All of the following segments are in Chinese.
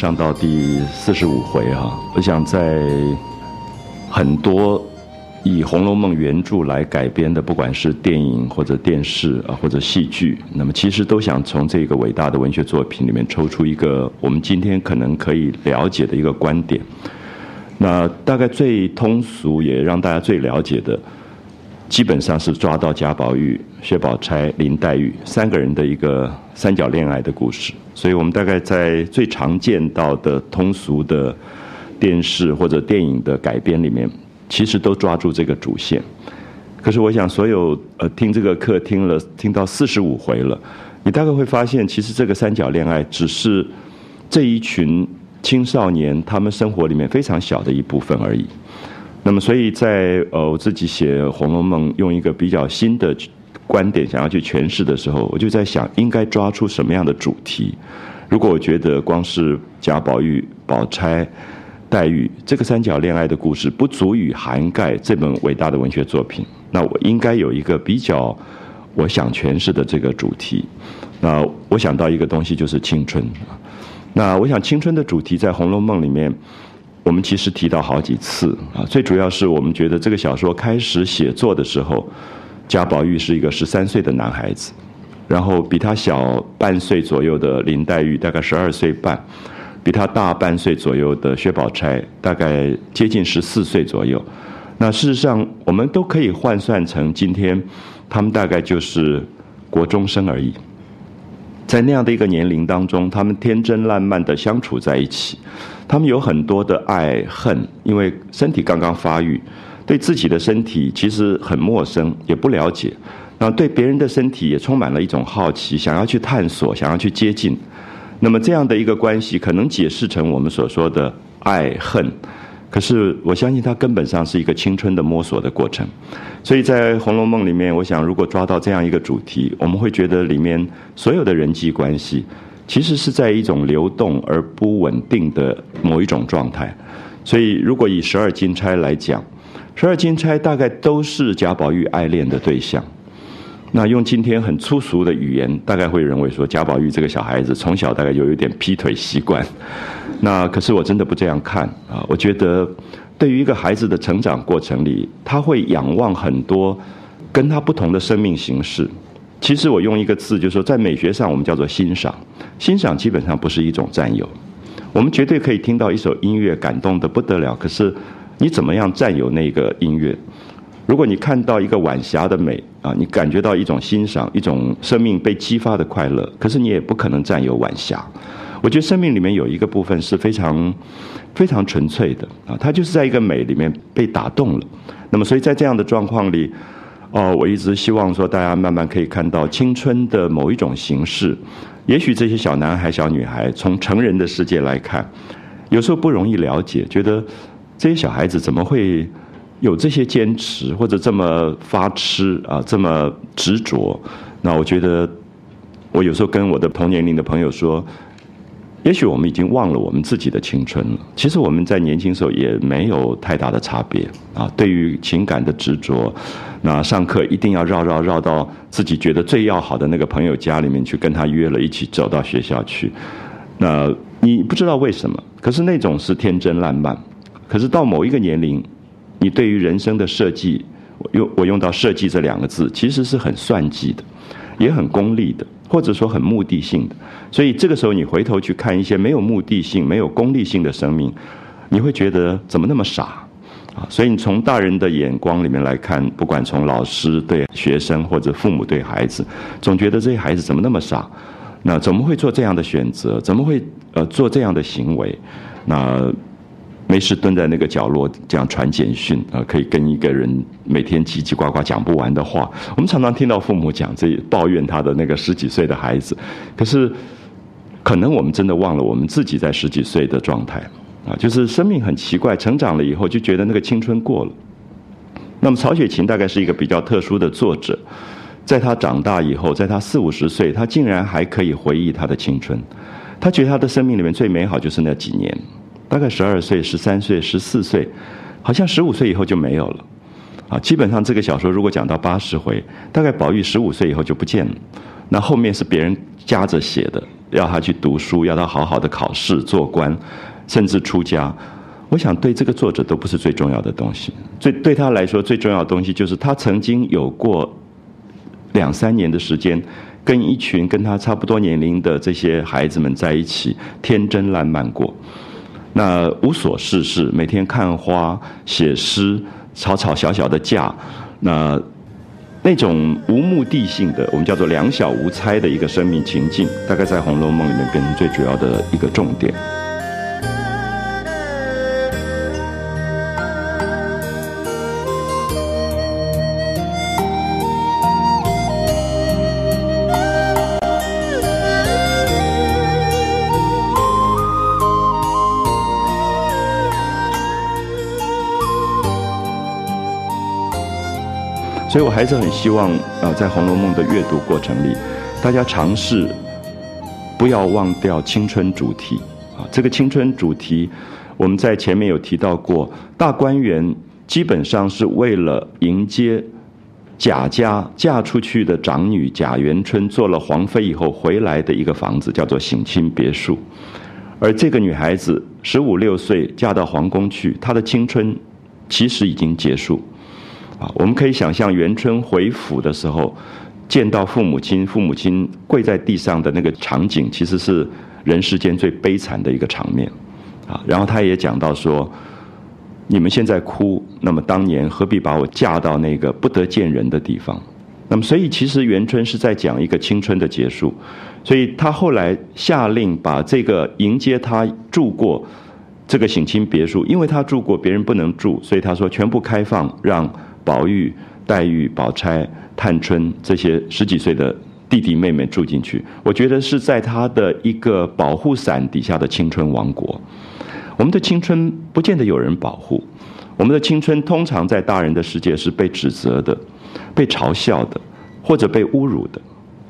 上到第四十五回哈，我想在很多以《红楼梦》原著来改编的，不管是电影或者电视啊或者戏剧，那么其实都想从这个伟大的文学作品里面抽出一个我们今天可能可以了解的一个观点。那大概最通俗也让大家最了解的，基本上是抓到贾宝玉、薛宝钗、林黛玉三个人的一个三角恋爱的故事。所以我们大概在最常见到的通俗的电视或者电影的改编里面，其实都抓住这个主线。可是我想，所有呃听这个课听了听到四十五回了，你大概会发现，其实这个三角恋爱只是这一群。青少年他们生活里面非常小的一部分而已。那么，所以在呃我自己写《红楼梦》用一个比较新的观点想要去诠释的时候，我就在想，应该抓出什么样的主题？如果我觉得光是贾宝玉、宝钗、黛玉这个三角恋爱的故事不足以涵盖这本伟大的文学作品，那我应该有一个比较我想诠释的这个主题。那我想到一个东西就是青春。那我想，青春的主题在《红楼梦》里面，我们其实提到好几次啊。最主要是我们觉得这个小说开始写作的时候，贾宝玉是一个十三岁的男孩子，然后比他小半岁左右的林黛玉大概十二岁半，比他大半岁左右的薛宝钗大概接近十四岁左右。那事实上，我们都可以换算成今天，他们大概就是国中生而已。在那样的一个年龄当中，他们天真烂漫的相处在一起，他们有很多的爱恨，因为身体刚刚发育，对自己的身体其实很陌生，也不了解，那对别人的身体也充满了一种好奇，想要去探索，想要去接近。那么这样的一个关系，可能解释成我们所说的爱恨。可是我相信它根本上是一个青春的摸索的过程，所以在《红楼梦》里面，我想如果抓到这样一个主题，我们会觉得里面所有的人际关系，其实是在一种流动而不稳定的某一种状态。所以如果以十二金钗来讲，十二金钗大概都是贾宝玉爱恋的对象。那用今天很粗俗的语言，大概会认为说贾宝玉这个小孩子从小大概有一点劈腿习惯。那可是我真的不这样看啊！我觉得对于一个孩子的成长过程里，他会仰望很多跟他不同的生命形式。其实我用一个字，就是说在美学上我们叫做欣赏。欣赏基本上不是一种占有。我们绝对可以听到一首音乐感动的不得了，可是你怎么样占有那个音乐？如果你看到一个晚霞的美啊，你感觉到一种欣赏，一种生命被激发的快乐，可是你也不可能占有晚霞。我觉得生命里面有一个部分是非常非常纯粹的啊，它就是在一个美里面被打动了。那么，所以在这样的状况里，哦，我一直希望说，大家慢慢可以看到青春的某一种形式。也许这些小男孩、小女孩从成人的世界来看，有时候不容易了解，觉得这些小孩子怎么会？有这些坚持，或者这么发痴啊，这么执着，那我觉得，我有时候跟我的同年龄的朋友说，也许我们已经忘了我们自己的青春了。其实我们在年轻时候也没有太大的差别啊。对于情感的执着，那上课一定要绕绕绕到自己觉得最要好的那个朋友家里面去，跟他约了一起走到学校去。那你不知道为什么，可是那种是天真烂漫。可是到某一个年龄。你对于人生的设计，用我用到“设计”这两个字，其实是很算计的，也很功利的，或者说很目的性的。所以这个时候，你回头去看一些没有目的性、没有功利性的生命，你会觉得怎么那么傻啊？所以你从大人的眼光里面来看，不管从老师对学生，或者父母对孩子，总觉得这些孩子怎么那么傻？那怎么会做这样的选择？怎么会呃做这样的行为？那？没事蹲在那个角落这样传简讯啊，可以跟一个人每天叽叽呱呱讲不完的话。我们常常听到父母讲这抱怨他的那个十几岁的孩子，可是可能我们真的忘了我们自己在十几岁的状态啊，就是生命很奇怪，成长了以后就觉得那个青春过了。那么曹雪芹大概是一个比较特殊的作者，在他长大以后，在他四五十岁，他竟然还可以回忆他的青春，他觉得他的生命里面最美好就是那几年。大概十二岁、十三岁、十四岁，好像十五岁以后就没有了，啊，基本上这个小说如果讲到八十回，大概宝玉十五岁以后就不见了，那后面是别人夹着写的，要他去读书，要他好好的考试做官，甚至出家。我想对这个作者都不是最重要的东西。最对他来说最重要的东西，就是他曾经有过两三年的时间，跟一群跟他差不多年龄的这些孩子们在一起，天真烂漫过。那无所事事，每天看花、写诗、吵吵小小的架，那那种无目的性的，我们叫做两小无猜的一个生命情境，大概在《红楼梦》里面变成最主要的一个重点。所以我还是很希望，呃，在《红楼梦》的阅读过程里，大家尝试不要忘掉青春主题啊。这个青春主题，我们在前面有提到过，大观园基本上是为了迎接贾家嫁出去的长女贾元春做了皇妃以后回来的一个房子，叫做省亲别墅。而这个女孩子十五六岁嫁到皇宫去，她的青春其实已经结束。啊，我们可以想象元春回府的时候，见到父母亲，父母亲跪在地上的那个场景，其实是人世间最悲惨的一个场面。啊，然后他也讲到说，你们现在哭，那么当年何必把我嫁到那个不得见人的地方？那么，所以其实元春是在讲一个青春的结束。所以他后来下令把这个迎接他住过这个省亲别墅，因为他住过，别人不能住，所以他说全部开放让。宝玉、黛玉、宝钗、探春这些十几岁的弟弟妹妹住进去，我觉得是在他的一个保护伞底下的青春王国。我们的青春不见得有人保护，我们的青春通常在大人的世界是被指责的、被嘲笑的，或者被侮辱的。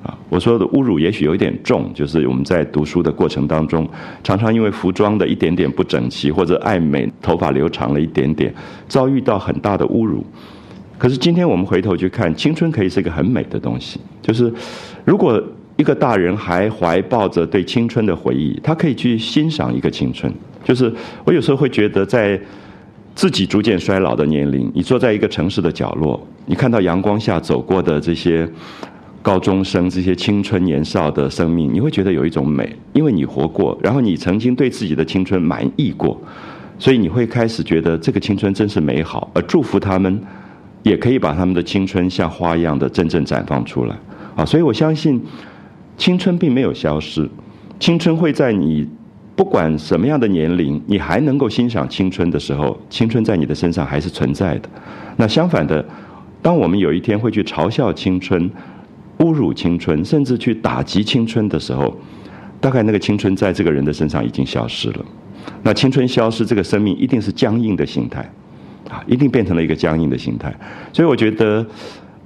啊，我说的侮辱也许有一点重，就是我们在读书的过程当中，常常因为服装的一点点不整齐，或者爱美，头发留长了一点点，遭遇到很大的侮辱。可是今天我们回头去看，青春可以是一个很美的东西。就是如果一个大人还怀抱着对青春的回忆，他可以去欣赏一个青春。就是我有时候会觉得，在自己逐渐衰老的年龄，你坐在一个城市的角落，你看到阳光下走过的这些高中生、这些青春年少的生命，你会觉得有一种美，因为你活过，然后你曾经对自己的青春满意过，所以你会开始觉得这个青春真是美好，而祝福他们。也可以把他们的青春像花一样的真正绽放出来，啊，所以我相信青春并没有消失，青春会在你不管什么样的年龄，你还能够欣赏青春的时候，青春在你的身上还是存在的。那相反的，当我们有一天会去嘲笑青春、侮辱青春，甚至去打击青春的时候，大概那个青春在这个人的身上已经消失了。那青春消失，这个生命一定是僵硬的形态。啊，一定变成了一个僵硬的心态，所以我觉得，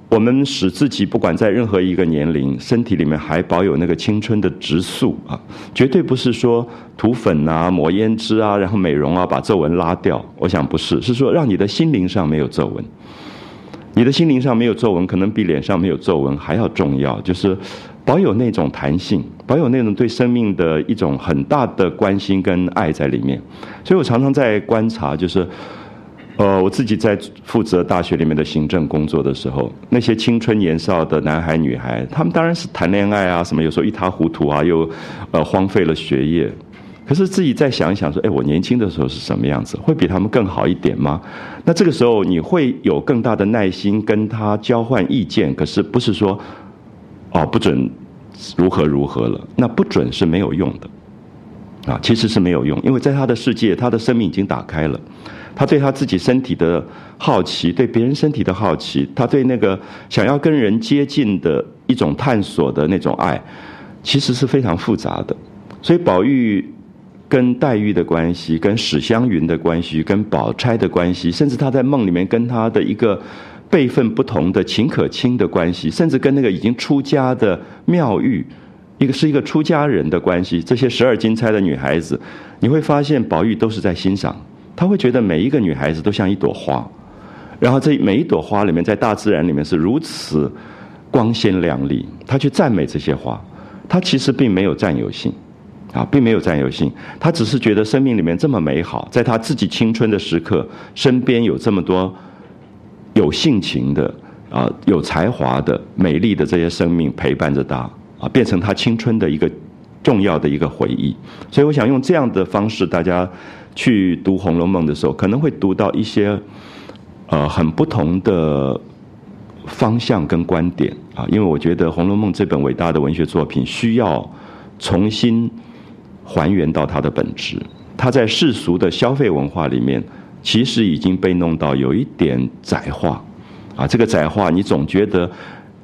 我们使自己不管在任何一个年龄，身体里面还保有那个青春的直素啊，绝对不是说涂粉啊、抹胭脂啊，然后美容啊，把皱纹拉掉。我想不是，是说让你的心灵上没有皱纹。你的心灵上没有皱纹，可能比脸上没有皱纹还要重要，就是保有那种弹性，保有那种对生命的一种很大的关心跟爱在里面。所以我常常在观察，就是。呃，我自己在负责大学里面的行政工作的时候，那些青春年少的男孩女孩，他们当然是谈恋爱啊，什么有时候一塌糊涂啊，又呃荒废了学业。可是自己再想一想，说，哎，我年轻的时候是什么样子？会比他们更好一点吗？那这个时候你会有更大的耐心跟他交换意见，可是不是说，哦，不准如何如何了？那不准是没有用的，啊，其实是没有用，因为在他的世界，他的生命已经打开了。他对他自己身体的好奇，对别人身体的好奇，他对那个想要跟人接近的一种探索的那种爱，其实是非常复杂的。所以宝玉跟黛玉的关系，跟史湘云的关系，跟宝钗的关系，甚至他在梦里面跟他的一个辈分不同的秦可卿的关系，甚至跟那个已经出家的妙玉，一个是一个出家人的关系，这些十二金钗的女孩子，你会发现宝玉都是在欣赏。他会觉得每一个女孩子都像一朵花，然后这每一朵花里面，在大自然里面是如此光鲜亮丽。他去赞美这些花，他其实并没有占有性，啊，并没有占有性，他只是觉得生命里面这么美好，在他自己青春的时刻，身边有这么多有性情的啊，有才华的、美丽的这些生命陪伴着他，啊，变成他青春的一个重要的一个回忆。所以，我想用这样的方式，大家去读《红楼梦》的时候，可能会读到一些呃很不同的。方向跟观点啊，因为我觉得《红楼梦》这本伟大的文学作品需要重新还原到它的本质。它在世俗的消费文化里面，其实已经被弄到有一点窄化啊。这个窄化，你总觉得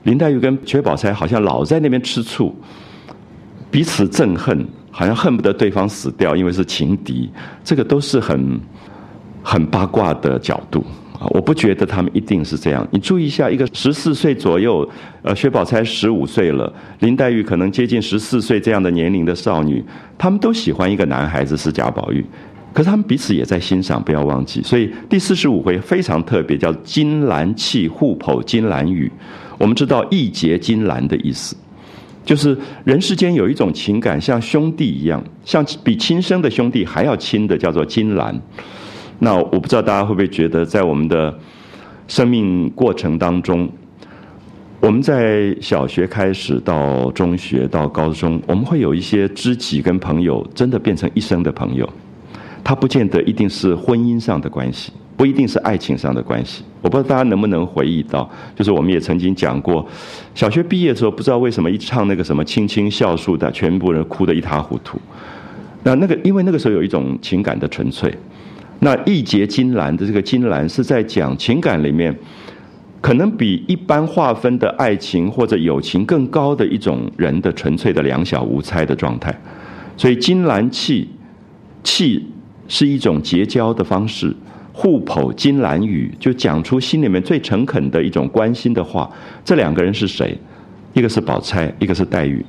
林黛玉跟薛宝钗好像老在那边吃醋，彼此憎恨，好像恨不得对方死掉，因为是情敌。这个都是很很八卦的角度。啊，我不觉得他们一定是这样。你注意一下，一个十四岁左右，呃，薛宝钗十五岁了，林黛玉可能接近十四岁这样的年龄的少女，他们都喜欢一个男孩子是贾宝玉，可是他们彼此也在欣赏，不要忘记。所以第四十五回非常特别，叫金兰契互剖金兰语。我们知道义结金兰的意思，就是人世间有一种情感像兄弟一样，像比亲生的兄弟还要亲的，叫做金兰。那我不知道大家会不会觉得，在我们的生命过程当中，我们在小学开始到中学到高中，我们会有一些知己跟朋友，真的变成一生的朋友。他不见得一定是婚姻上的关系，不一定是爱情上的关系。我不知道大家能不能回忆到，就是我们也曾经讲过，小学毕业的时候，不知道为什么一唱那个什么“青青孝树”的，全部人哭得一塌糊涂。那那个，因为那个时候有一种情感的纯粹。那义结金兰的这个金兰是在讲情感里面，可能比一般划分的爱情或者友情更高的一种人的纯粹的两小无猜的状态。所以金兰契，契是一种结交的方式，互剖金兰语就讲出心里面最诚恳的一种关心的话。这两个人是谁？一个是宝钗，一个是黛玉。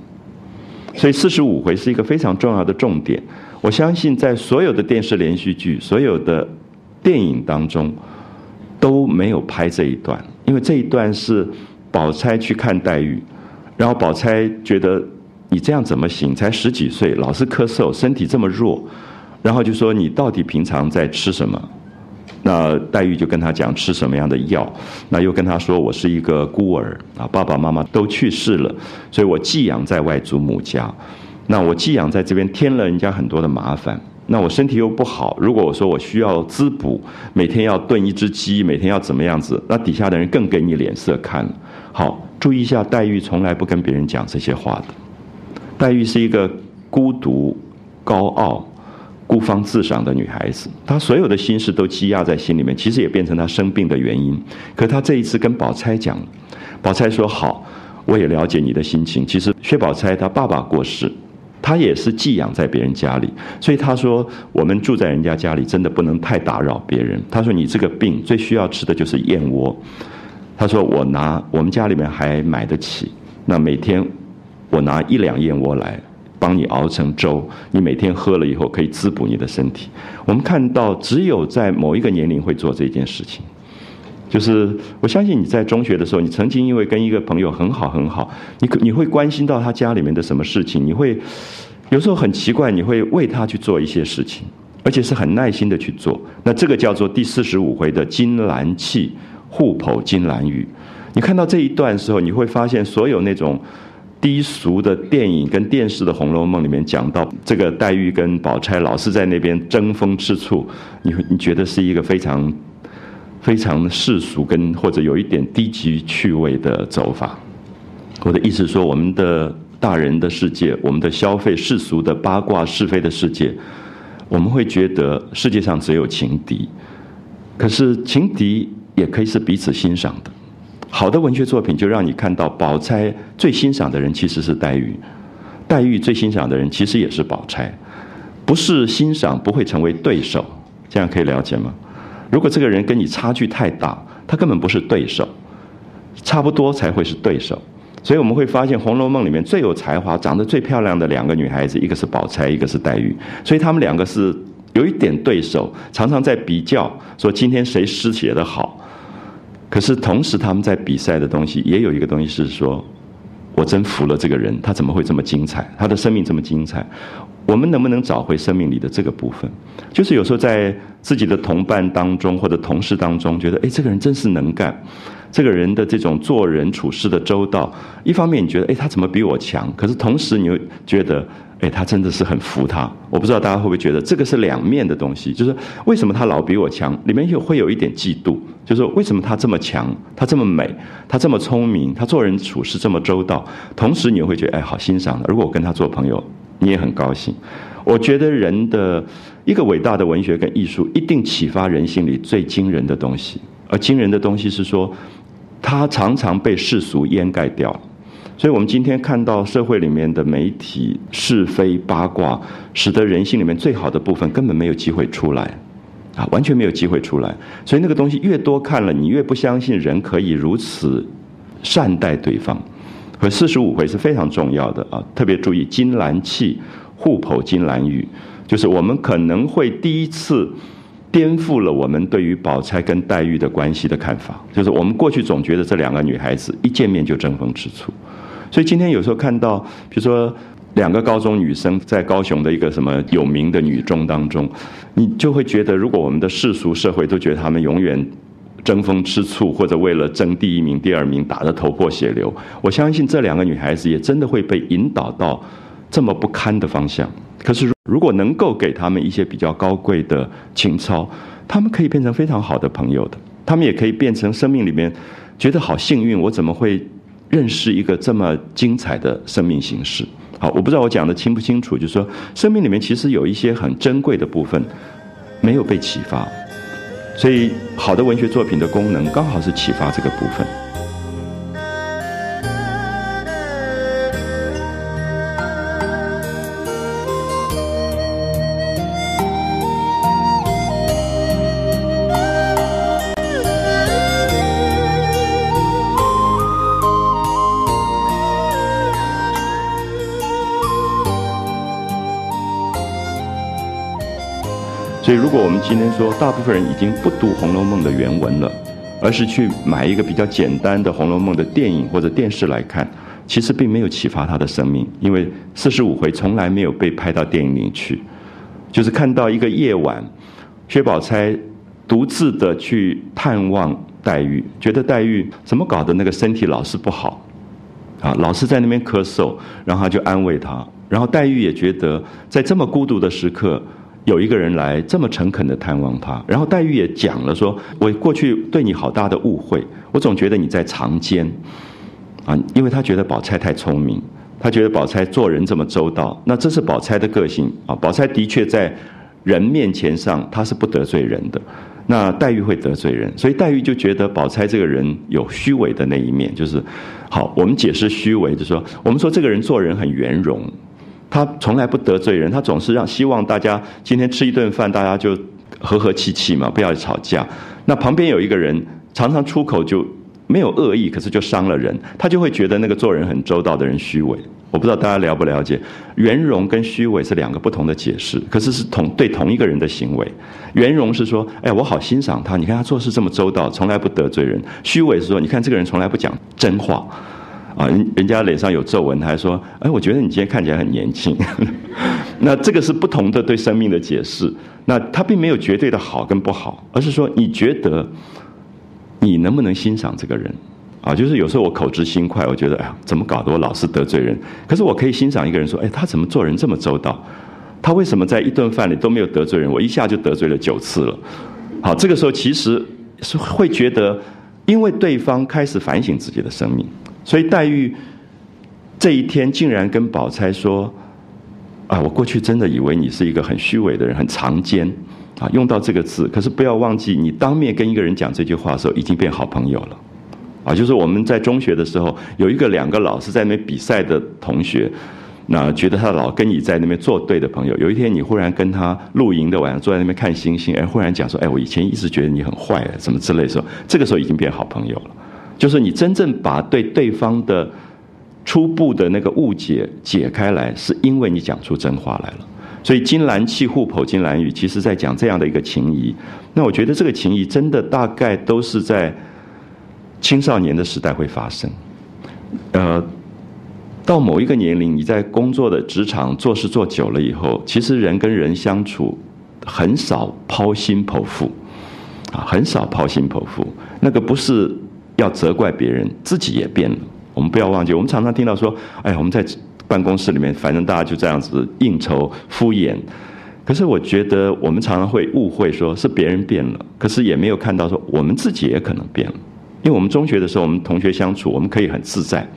所以四十五回是一个非常重要的重点。我相信，在所有的电视连续剧、所有的电影当中，都没有拍这一段，因为这一段是宝钗去看黛玉，然后宝钗觉得你这样怎么行？才十几岁，老是咳嗽，身体这么弱，然后就说你到底平常在吃什么？那黛玉就跟他讲吃什么样的药，那又跟他说我是一个孤儿啊，爸爸妈妈都去世了，所以我寄养在外祖母家。那我寄养在这边，添了人家很多的麻烦。那我身体又不好，如果我说我需要滋补，每天要炖一只鸡，每天要怎么样子，那底下的人更给你脸色看。好，注意一下，黛玉从来不跟别人讲这些话的。黛玉是一个孤独、高傲、孤芳自赏的女孩子，她所有的心事都积压在心里面，其实也变成她生病的原因。可她这一次跟宝钗讲，宝钗说：“好，我也了解你的心情。其实薛宝钗她爸爸过世。”她也是寄养在别人家里，所以她说：“我们住在人家家里，真的不能太打扰别人。”她说：“你这个病最需要吃的就是燕窝。”他说：“我拿我们家里面还买得起，那每天我拿一两燕窝来帮你熬成粥，你每天喝了以后可以滋补你的身体。”我们看到，只有在某一个年龄会做这件事情。就是我相信你在中学的时候，你曾经因为跟一个朋友很好很好，你你会关心到他家里面的什么事情，你会有时候很奇怪，你会为他去做一些事情，而且是很耐心的去做。那这个叫做第四十五回的金兰契互剖金兰语。你看到这一段时候，你会发现所有那种低俗的电影跟电视的《红楼梦》里面讲到这个黛玉跟宝钗老是在那边争风吃醋，你你觉得是一个非常。非常世俗跟或者有一点低级趣味的走法，我的意思说，我们的大人的世界，我们的消费世俗的八卦是非的世界，我们会觉得世界上只有情敌，可是情敌也可以是彼此欣赏的。好的文学作品就让你看到，宝钗最欣赏的人其实是黛玉，黛玉最欣赏的人其实也是宝钗，不是欣赏不会成为对手，这样可以了解吗？如果这个人跟你差距太大，他根本不是对手，差不多才会是对手。所以我们会发现，《红楼梦》里面最有才华、长得最漂亮的两个女孩子，一个是宝钗，一个是黛玉。所以她们两个是有一点对手，常常在比较，说今天谁诗写得好。可是同时，他们在比赛的东西也有一个东西是说，我真服了这个人，他怎么会这么精彩？他的生命这么精彩，我们能不能找回生命里的这个部分？就是有时候在自己的同伴当中或者同事当中，觉得哎，这个人真是能干，这个人的这种做人处事的周到，一方面你觉得哎，他怎么比我强？可是同时你又觉得。哎，他真的是很服他。我不知道大家会不会觉得这个是两面的东西，就是为什么他老比我强，里面又会有一点嫉妒，就是为什么他这么强，他这么美，他这么聪明，他做人处事这么周到，同时你会觉得哎，好欣赏的。如果我跟他做朋友，你也很高兴。我觉得人的一个伟大的文学跟艺术，一定启发人性里最惊人的东西，而惊人的东西是说，他常常被世俗掩盖掉。所以，我们今天看到社会里面的媒体是非八卦，使得人性里面最好的部分根本没有机会出来，啊，完全没有机会出来。所以，那个东西越多看了，你越不相信人可以如此善待对方。和四十五回是非常重要的啊，特别注意金兰气互剖金兰玉，就是我们可能会第一次颠覆了我们对于宝钗跟黛玉的关系的看法。就是我们过去总觉得这两个女孩子一见面就争风吃醋。所以今天有时候看到，比如说两个高中女生在高雄的一个什么有名的女中当中，你就会觉得，如果我们的世俗社会都觉得她们永远争风吃醋，或者为了争第一名、第二名打得头破血流，我相信这两个女孩子也真的会被引导到这么不堪的方向。可是如果能够给他们一些比较高贵的情操，他们可以变成非常好的朋友的，他们也可以变成生命里面觉得好幸运，我怎么会？认识一个这么精彩的生命形式，好，我不知道我讲的清不清楚，就是说，生命里面其实有一些很珍贵的部分没有被启发，所以好的文学作品的功能刚好是启发这个部分。今天说，大部分人已经不读《红楼梦》的原文了，而是去买一个比较简单的《红楼梦》的电影或者电视来看，其实并没有启发他的生命，因为四十五回从来没有被拍到电影里去。就是看到一个夜晚，薛宝钗独自的去探望黛玉，觉得黛玉怎么搞的，那个身体老是不好，啊，老是在那边咳嗽，然后他就安慰她，然后黛玉也觉得在这么孤独的时刻。有一个人来这么诚恳的探望他，然后黛玉也讲了说：“我过去对你好大的误会，我总觉得你在藏奸，啊，因为他觉得宝钗太聪明，他觉得宝钗做人这么周到，那这是宝钗的个性啊。宝钗的确在人面前上，她是不得罪人的，那黛玉会得罪人，所以黛玉就觉得宝钗这个人有虚伪的那一面，就是好，我们解释虚伪，就说我们说这个人做人很圆融。”他从来不得罪人，他总是让希望大家今天吃一顿饭，大家就和和气气嘛，不要吵架。那旁边有一个人常常出口就没有恶意，可是就伤了人，他就会觉得那个做人很周到的人虚伪。我不知道大家了不了解，圆融跟虚伪是两个不同的解释，可是是同对同一个人的行为。圆融是说，哎，我好欣赏他，你看他做事这么周到，从来不得罪人。虚伪是说，你看这个人从来不讲真话。啊，人人家脸上有皱纹，他还说：“哎，我觉得你今天看起来很年轻。”那这个是不同的对生命的解释。那他并没有绝对的好跟不好，而是说你觉得你能不能欣赏这个人？啊，就是有时候我口直心快，我觉得哎呀，怎么搞得我老是得罪人？可是我可以欣赏一个人，说：“哎，他怎么做人这么周到？他为什么在一顿饭里都没有得罪人？我一下就得罪了九次了。”好，这个时候其实是会觉得，因为对方开始反省自己的生命。所以黛玉这一天竟然跟宝钗说：“啊，我过去真的以为你是一个很虚伪的人，很藏奸，啊，用到这个字。可是不要忘记，你当面跟一个人讲这句话的时候，已经变好朋友了。啊，就是我们在中学的时候，有一个两个老师在那边比赛的同学，那觉得他老跟你在那边作对的朋友，有一天你忽然跟他露营的晚上坐在那边看星星，哎，忽然讲说：哎，我以前一直觉得你很坏，什么之类的时候，这个时候已经变好朋友了。”就是你真正把对对方的初步的那个误解解开来，是因为你讲出真话来了。所以金兰气互剖金兰语，其实在讲这样的一个情谊。那我觉得这个情谊真的大概都是在青少年的时代会发生。呃，到某一个年龄，你在工作的职场做事做久了以后，其实人跟人相处很少抛心剖腹，啊，很少抛心剖腹。那个不是要责怪别人，自己也变了。我们不要忘记，我们常常听到说，哎，我们在办公室里面，反正大家就这样子应酬敷衍。可是我觉得，我们常常会误会，说是别人变了，可是也没有看到说我们自己也可能变了。因为我们中学的时候，我们同学相处，我们可以很自在。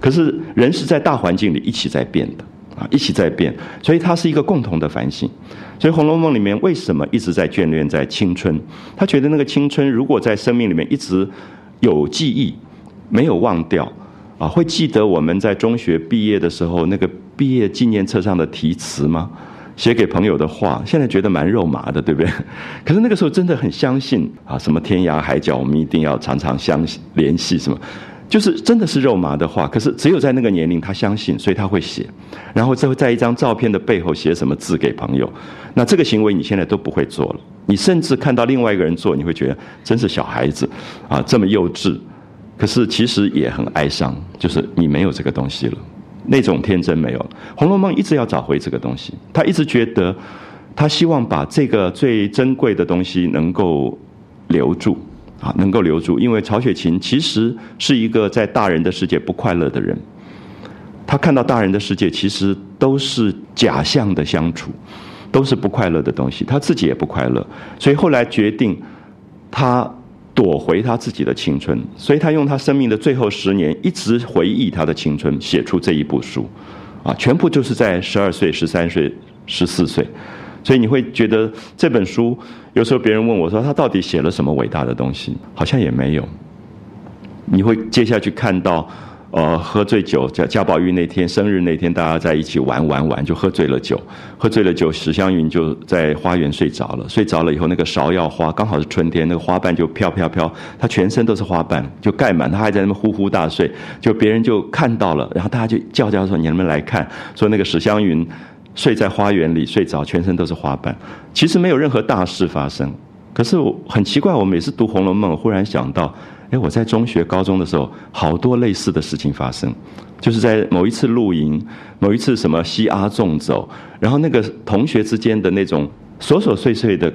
可是人是在大环境里一起在变的啊，一起在变，所以它是一个共同的反省。所以《红楼梦》里面为什么一直在眷恋在青春？他觉得那个青春如果在生命里面一直有记忆，没有忘掉啊，会记得我们在中学毕业的时候那个毕业纪念册上的题词吗？写给朋友的话，现在觉得蛮肉麻的，对不对？可是那个时候真的很相信啊，什么天涯海角，我们一定要常常相联系，什么，就是真的是肉麻的话。可是只有在那个年龄，他相信，所以他会写，然后再在一张照片的背后写什么字给朋友。那这个行为你现在都不会做了，你甚至看到另外一个人做，你会觉得真是小孩子啊，这么幼稚。可是其实也很哀伤，就是你没有这个东西了。那种天真没有了，《红楼梦》一直要找回这个东西。他一直觉得，他希望把这个最珍贵的东西能够留住，啊，能够留住。因为曹雪芹其实是一个在大人的世界不快乐的人，他看到大人的世界其实都是假象的相处，都是不快乐的东西，他自己也不快乐，所以后来决定他。躲回他自己的青春，所以他用他生命的最后十年一直回忆他的青春，写出这一部书，啊，全部就是在十二岁、十三岁、十四岁，所以你会觉得这本书有时候别人问我说他到底写了什么伟大的东西，好像也没有，你会接下去看到。呃，喝醉酒，贾贾宝玉那天生日那天，大家在一起玩玩玩，就喝醉了酒，喝醉了酒，史湘云就在花园睡着了。睡着了以后，那个芍药花刚好是春天，那个花瓣就飘飘飘，她全身都是花瓣，就盖满，她还在那边呼呼大睡。就别人就看到了，然后大家就叫叫说：“你们来看，说那个史湘云睡在花园里睡着，全身都是花瓣。其实没有任何大事发生，可是我很奇怪，我每次读《红楼梦》，忽然想到。哎，我在中学、高中的时候，好多类似的事情发生，就是在某一次露营，某一次什么西阿纵走，然后那个同学之间的那种琐琐碎碎的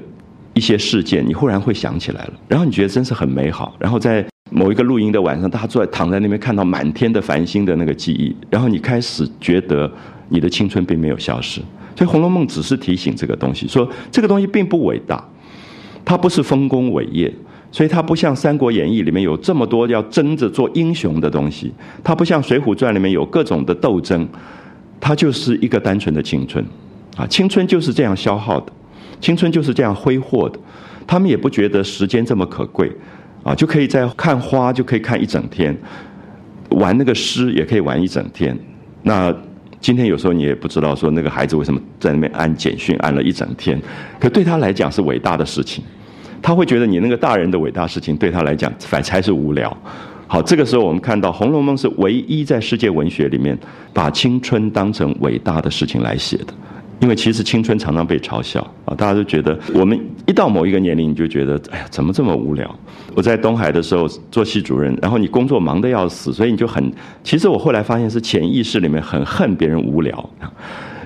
一些事件，你忽然会想起来了，然后你觉得真是很美好。然后在某一个露营的晚上，大家坐在躺在那边，看到满天的繁星的那个记忆，然后你开始觉得你的青春并没有消失。所以《红楼梦》只是提醒这个东西，说这个东西并不伟大，它不是丰功伟业。所以它不像《三国演义》里面有这么多要争着做英雄的东西，它不像《水浒传》里面有各种的斗争，它就是一个单纯的青春，啊，青春就是这样消耗的，青春就是这样挥霍的，他们也不觉得时间这么可贵，啊，就可以在看花就可以看一整天，玩那个诗也可以玩一整天。那今天有时候你也不知道说那个孩子为什么在那边按简讯按了一整天，可对他来讲是伟大的事情。他会觉得你那个大人的伟大事情对他来讲反才是无聊。好，这个时候我们看到《红楼梦》是唯一在世界文学里面把青春当成伟大的事情来写的。因为其实青春常常被嘲笑啊，大家都觉得我们一到某一个年龄，你就觉得哎呀，怎么这么无聊？我在东海的时候做系主任，然后你工作忙得要死，所以你就很……其实我后来发现是潜意识里面很恨别人无聊。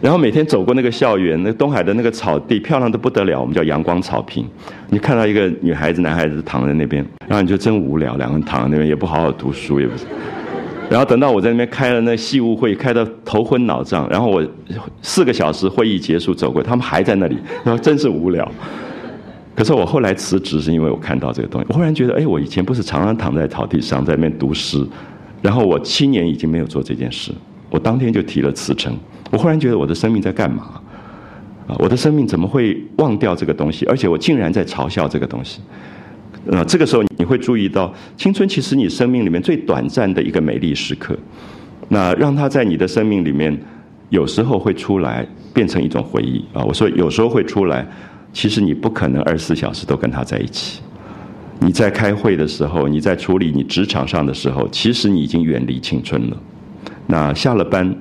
然后每天走过那个校园，那东海的那个草地漂亮的不得了，我们叫阳光草坪。你看到一个女孩子、男孩子躺在那边，然后你就真无聊，两个人躺在那边也不好好读书，也不是。然后等到我在那边开了那系务会，开的头昏脑胀，然后我四个小时会议结束走过，他们还在那里，然后真是无聊。可是我后来辞职是因为我看到这个东西，我忽然觉得，哎，我以前不是常常躺在草地上在那边读诗，然后我七年已经没有做这件事，我当天就提了辞呈。我忽然觉得我的生命在干嘛？啊，我的生命怎么会忘掉这个东西？而且我竟然在嘲笑这个东西。那，这个时候你会注意到，青春其实你生命里面最短暂的一个美丽时刻。那让它在你的生命里面，有时候会出来变成一种回忆啊。我说有时候会出来，其实你不可能二十四小时都跟他在一起。你在开会的时候，你在处理你职场上的时候，其实你已经远离青春了。那下了班。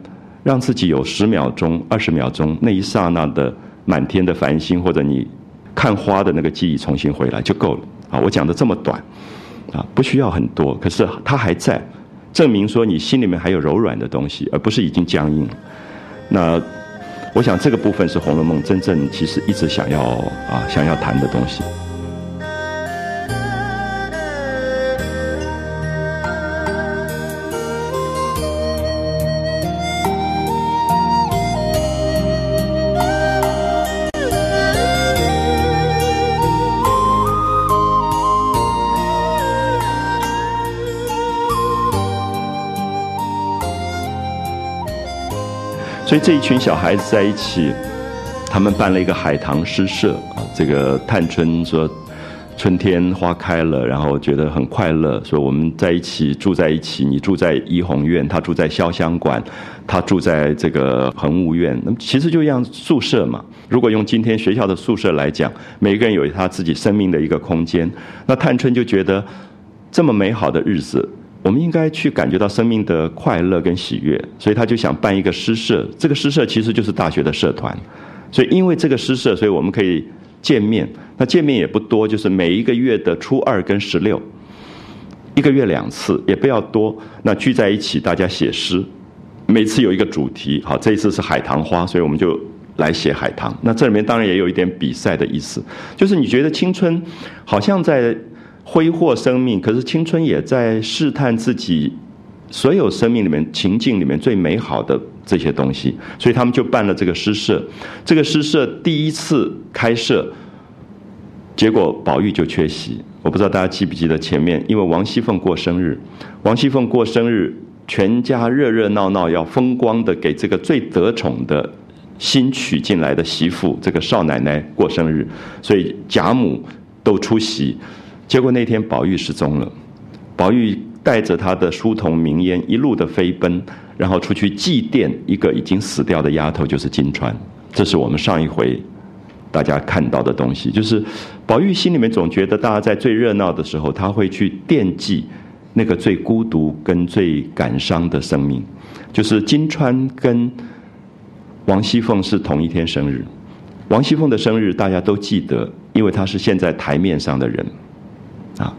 让自己有十秒钟、二十秒钟那一刹那的满天的繁星，或者你看花的那个记忆重新回来就够了啊！我讲的这么短啊，不需要很多，可是它还在，证明说你心里面还有柔软的东西，而不是已经僵硬。那我想这个部分是《红楼梦》真正其实一直想要啊想要谈的东西。所以这一群小孩子在一起，他们办了一个海棠诗社。这个探春说，春天花开了，然后觉得很快乐，说我们在一起住在一起。你住在怡红院，他住在潇湘馆，他住在这个恒芜院。那么其实就像宿舍嘛。如果用今天学校的宿舍来讲，每个人有他自己生命的一个空间。那探春就觉得这么美好的日子。我们应该去感觉到生命的快乐跟喜悦，所以他就想办一个诗社。这个诗社其实就是大学的社团，所以因为这个诗社，所以我们可以见面。那见面也不多，就是每一个月的初二跟十六，一个月两次，也不要多。那聚在一起，大家写诗，每次有一个主题。好，这一次是海棠花，所以我们就来写海棠。那这里面当然也有一点比赛的意思，就是你觉得青春好像在。挥霍生命，可是青春也在试探自己，所有生命里面情境里面最美好的这些东西，所以他们就办了这个诗社。这个诗社第一次开设，结果宝玉就缺席。我不知道大家记不记得前面，因为王熙凤过生日，王熙凤过生日，全家热热闹闹要风光的给这个最得宠的新娶进来的媳妇这个少奶奶过生日，所以贾母都出席。结果那天宝玉失踪了，宝玉带着他的书童名烟一路的飞奔，然后出去祭奠一个已经死掉的丫头，就是金钏。这是我们上一回大家看到的东西，就是宝玉心里面总觉得大家在最热闹的时候，他会去惦记那个最孤独跟最感伤的生命。就是金钏跟王熙凤是同一天生日，王熙凤的生日大家都记得，因为她是现在台面上的人。啊，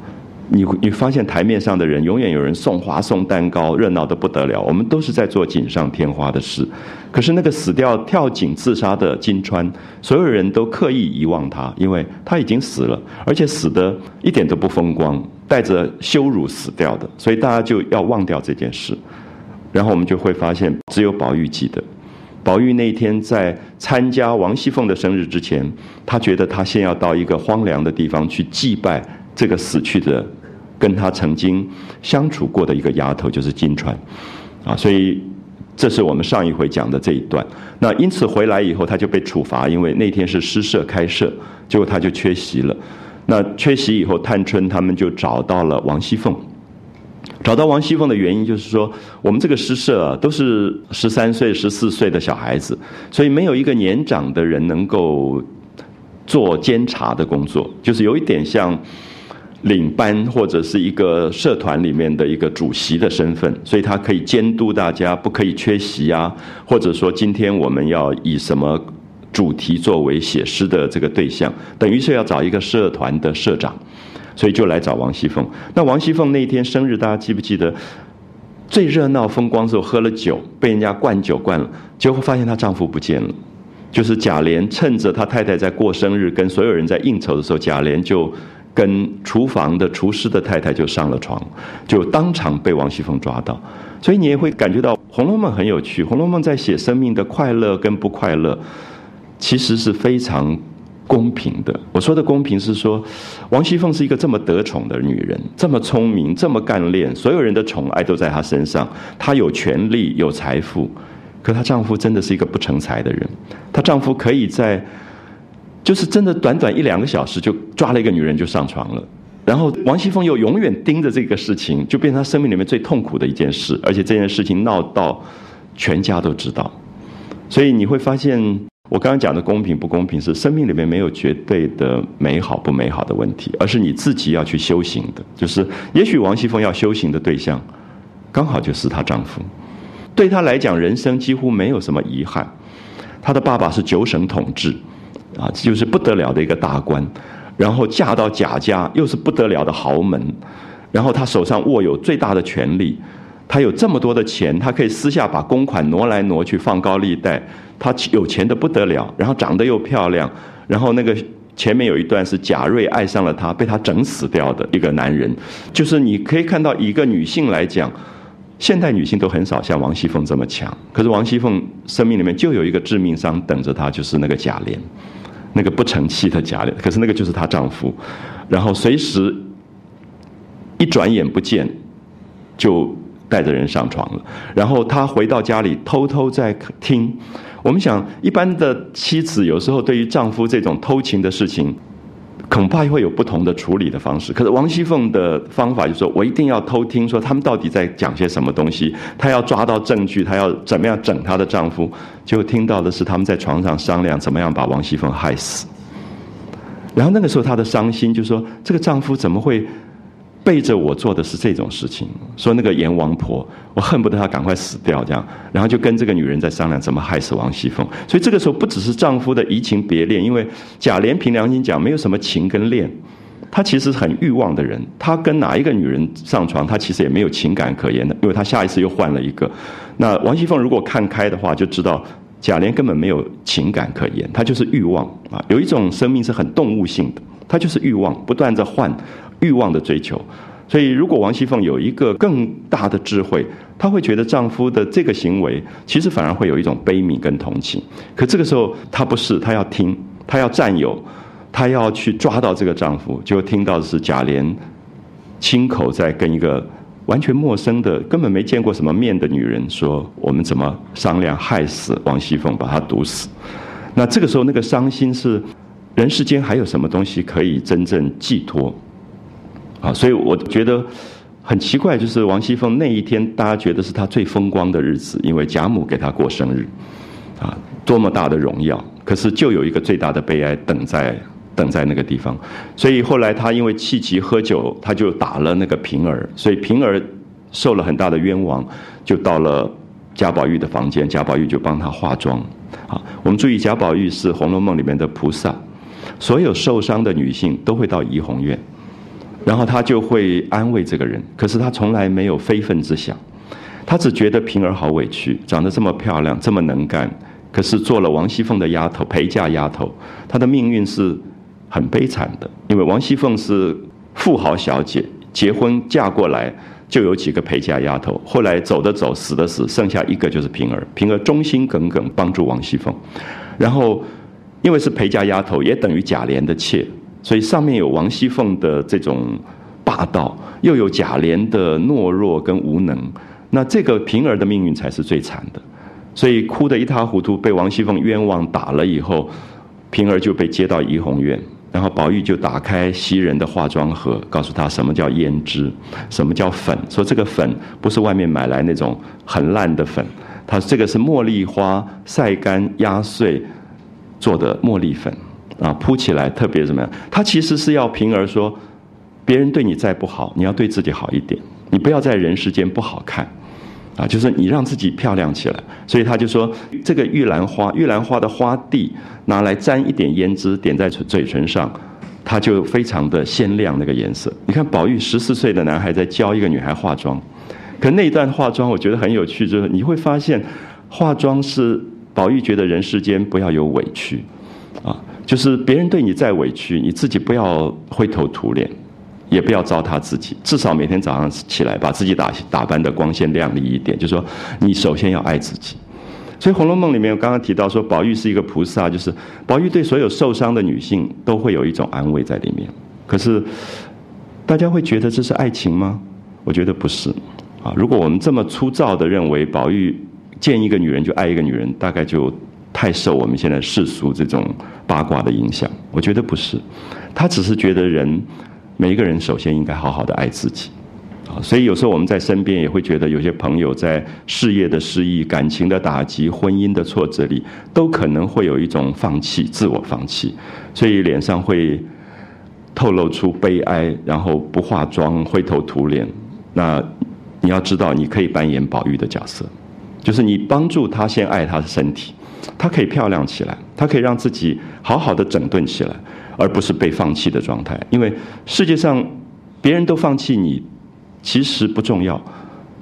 你你发现台面上的人永远有人送花送蛋糕，热闹的不得了。我们都是在做锦上添花的事，可是那个死掉跳井自杀的金川，所有人都刻意遗忘他，因为他已经死了，而且死的一点都不风光，带着羞辱死掉的，所以大家就要忘掉这件事。然后我们就会发现，只有宝玉记得。宝玉那天在参加王熙凤的生日之前，他觉得他先要到一个荒凉的地方去祭拜。这个死去的，跟他曾经相处过的一个丫头就是金钏，啊，所以这是我们上一回讲的这一段。那因此回来以后，他就被处罚，因为那天是诗社开设，结果他就缺席了。那缺席以后，探春他们就找到了王熙凤，找到王熙凤的原因就是说，我们这个诗社，都是十三岁、十四岁的小孩子，所以没有一个年长的人能够做监察的工作，就是有一点像。领班或者是一个社团里面的一个主席的身份，所以他可以监督大家，不可以缺席啊。或者说，今天我们要以什么主题作为写诗的这个对象，等于是要找一个社团的社长，所以就来找王熙凤。那王熙凤那天生日，大家记不记得？最热闹风光时候喝了酒，被人家灌酒灌了，结果发现她丈夫不见了。就是贾琏趁着他太太在过生日，跟所有人在应酬的时候，贾琏就。跟厨房的厨师的太太就上了床，就当场被王熙凤抓到，所以你也会感觉到《红楼梦》很有趣。《红楼梦》在写生命的快乐跟不快乐，其实是非常公平的。我说的公平是说，王熙凤是一个这么得宠的女人，这么聪明，这么干练，所有人的宠爱都在她身上。她有权利，有财富，可她丈夫真的是一个不成才的人。她丈夫可以在。就是真的，短短一两个小时就抓了一个女人就上床了，然后王熙凤又永远盯着这个事情，就变成她生命里面最痛苦的一件事，而且这件事情闹到全家都知道，所以你会发现，我刚刚讲的公平不公平是生命里面没有绝对的美好不美好的问题，而是你自己要去修行的。就是也许王熙凤要修行的对象，刚好就是她丈夫，对她来讲，人生几乎没有什么遗憾。她的爸爸是九省统治。啊，就是不得了的一个大官，然后嫁到贾家又是不得了的豪门，然后他手上握有最大的权力，他有这么多的钱，他可以私下把公款挪来挪去放高利贷，他有钱的不得了，然后长得又漂亮，然后那个前面有一段是贾瑞爱上了他，被他整死掉的一个男人，就是你可以看到一个女性来讲，现代女性都很少像王熙凤这么强，可是王熙凤生命里面就有一个致命伤等着她，就是那个贾琏，那个不成器的家里，可是那个就是她丈夫，然后随时一转眼不见，就。带着人上床了，然后她回到家里偷偷在听。我们想，一般的妻子有时候对于丈夫这种偷情的事情，恐怕会有不同的处理的方式。可是王熙凤的方法就是说，我一定要偷听，说他们到底在讲些什么东西。她要抓到证据，她要怎么样整她的丈夫。结果听到的是他们在床上商量怎么样把王熙凤害死。然后那个时候她的伤心就说：这个丈夫怎么会？背着我做的是这种事情，说那个阎王婆，我恨不得她赶快死掉，这样，然后就跟这个女人在商量怎么害死王熙凤。所以这个时候不只是丈夫的移情别恋，因为贾琏凭良心讲，没有什么情跟恋，他其实很欲望的人，他跟哪一个女人上床，他其实也没有情感可言的，因为他下一次又换了一个。那王熙凤如果看开的话，就知道贾琏根本没有情感可言，他就是欲望啊，有一种生命是很动物性的，他就是欲望，不断在换。欲望的追求，所以如果王熙凤有一个更大的智慧，她会觉得丈夫的这个行为，其实反而会有一种悲悯跟同情。可这个时候她不是，她要听，她要占有，她要去抓到这个丈夫，就听到的是贾琏亲口在跟一个完全陌生的、根本没见过什么面的女人说：“我们怎么商量害死王熙凤，把她毒死？”那这个时候那个伤心是人世间还有什么东西可以真正寄托？啊，所以我觉得很奇怪，就是王熙凤那一天，大家觉得是她最风光的日子，因为贾母给她过生日，啊，多么大的荣耀！可是就有一个最大的悲哀等在等在那个地方。所以后来她因为气急喝酒，她就打了那个平儿，所以平儿受了很大的冤枉，就到了贾宝玉的房间，贾宝玉就帮她化妆。啊，我们注意，贾宝玉是《红楼梦》里面的菩萨，所有受伤的女性都会到怡红院。然后他就会安慰这个人，可是他从来没有非分之想，他只觉得平儿好委屈，长得这么漂亮，这么能干，可是做了王熙凤的丫头，陪嫁丫头，她的命运是很悲惨的。因为王熙凤是富豪小姐，结婚嫁过来就有几个陪嫁丫头，后来走的走，死的死，剩下一个就是平儿。平儿忠心耿耿帮助王熙凤，然后因为是陪嫁丫头，也等于贾琏的妾。所以上面有王熙凤的这种霸道，又有贾琏的懦弱跟无能，那这个平儿的命运才是最惨的。所以哭得一塌糊涂，被王熙凤冤枉打了以后，平儿就被接到怡红院，然后宝玉就打开袭人的化妆盒，告诉他什么叫胭脂，什么叫粉，说这个粉不是外面买来那种很烂的粉，他这个是茉莉花晒干压碎做的茉莉粉。啊，铺起来特别怎么样？他其实是要平儿说，别人对你再不好，你要对自己好一点，你不要在人世间不好看，啊，就是你让自己漂亮起来。所以他就说，这个玉兰花，玉兰花的花蒂拿来沾一点胭脂，点在嘴唇上，它就非常的鲜亮那个颜色。你看宝玉十四岁的男孩在教一个女孩化妆，可那一段化妆我觉得很有趣，就是你会发现，化妆是宝玉觉得人世间不要有委屈，啊。就是别人对你再委屈，你自己不要灰头土脸，也不要糟蹋自己。至少每天早上起来，把自己打打扮的光鲜亮丽一点。就说你首先要爱自己。所以《红楼梦》里面我刚刚提到说，宝玉是一个菩萨，就是宝玉对所有受伤的女性都会有一种安慰在里面。可是大家会觉得这是爱情吗？我觉得不是。啊，如果我们这么粗糙的认为宝玉见一个女人就爱一个女人，大概就。太受我们现在世俗这种八卦的影响，我觉得不是，他只是觉得人每一个人首先应该好好的爱自己，啊，所以有时候我们在身边也会觉得有些朋友在事业的失意、感情的打击、婚姻的挫折里，都可能会有一种放弃、自我放弃，所以脸上会透露出悲哀，然后不化妆、灰头土脸。那你要知道，你可以扮演宝玉的角色，就是你帮助他先爱他的身体。她可以漂亮起来，她可以让自己好好的整顿起来，而不是被放弃的状态。因为世界上别人都放弃你，其实不重要，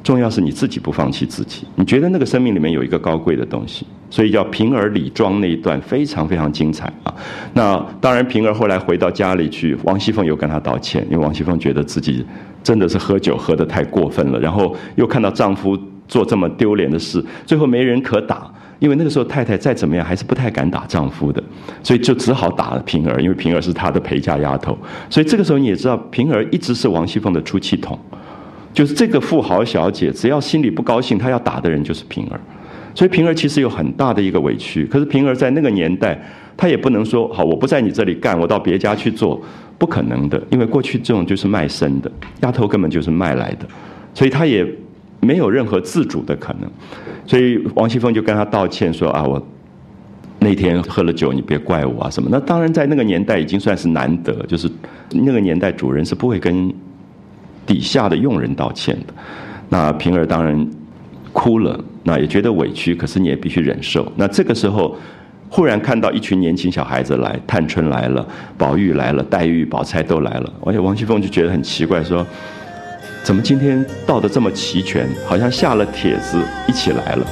重要是你自己不放弃自己。你觉得那个生命里面有一个高贵的东西，所以叫平儿李庄那一段非常非常精彩啊。那当然，平儿后来回到家里去，王熙凤又跟她道歉，因为王熙凤觉得自己真的是喝酒喝得太过分了，然后又看到丈夫做这么丢脸的事，最后没人可打。因为那个时候太太再怎么样还是不太敢打丈夫的，所以就只好打了平儿，因为平儿是她的陪嫁丫头。所以这个时候你也知道，平儿一直是王熙凤的出气筒，就是这个富豪小姐只要心里不高兴，她要打的人就是平儿。所以平儿其实有很大的一个委屈。可是平儿在那个年代，她也不能说好我不在你这里干，我到别家去做，不可能的。因为过去这种就是卖身的丫头，根本就是卖来的，所以她也没有任何自主的可能。所以王熙凤就跟他道歉说啊，我那天喝了酒，你别怪我啊什么。那当然在那个年代已经算是难得，就是那个年代主人是不会跟底下的佣人道歉的。那平儿当然哭了，那也觉得委屈，可是你也必须忍受。那这个时候忽然看到一群年轻小孩子来，探春来了，宝玉来了，黛玉、宝钗都来了，而且王熙凤就觉得很奇怪说。怎么今天到的这么齐全？好像下了帖子一起来了。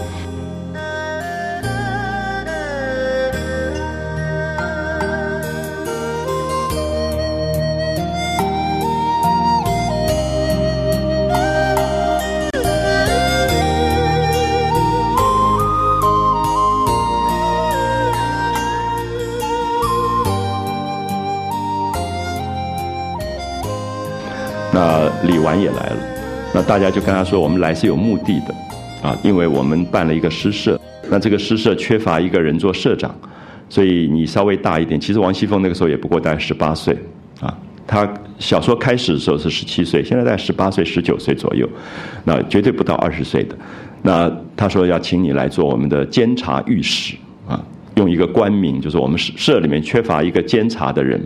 也来了，那大家就跟他说：“我们来是有目的的，啊，因为我们办了一个诗社，那这个诗社缺乏一个人做社长，所以你稍微大一点。其实王熙凤那个时候也不过大概十八岁，啊，她小说开始的时候是十七岁，现在在十八岁、十九岁左右，那绝对不到二十岁的。那他说要请你来做我们的监察御史，啊，用一个官名，就是我们社里面缺乏一个监察的人。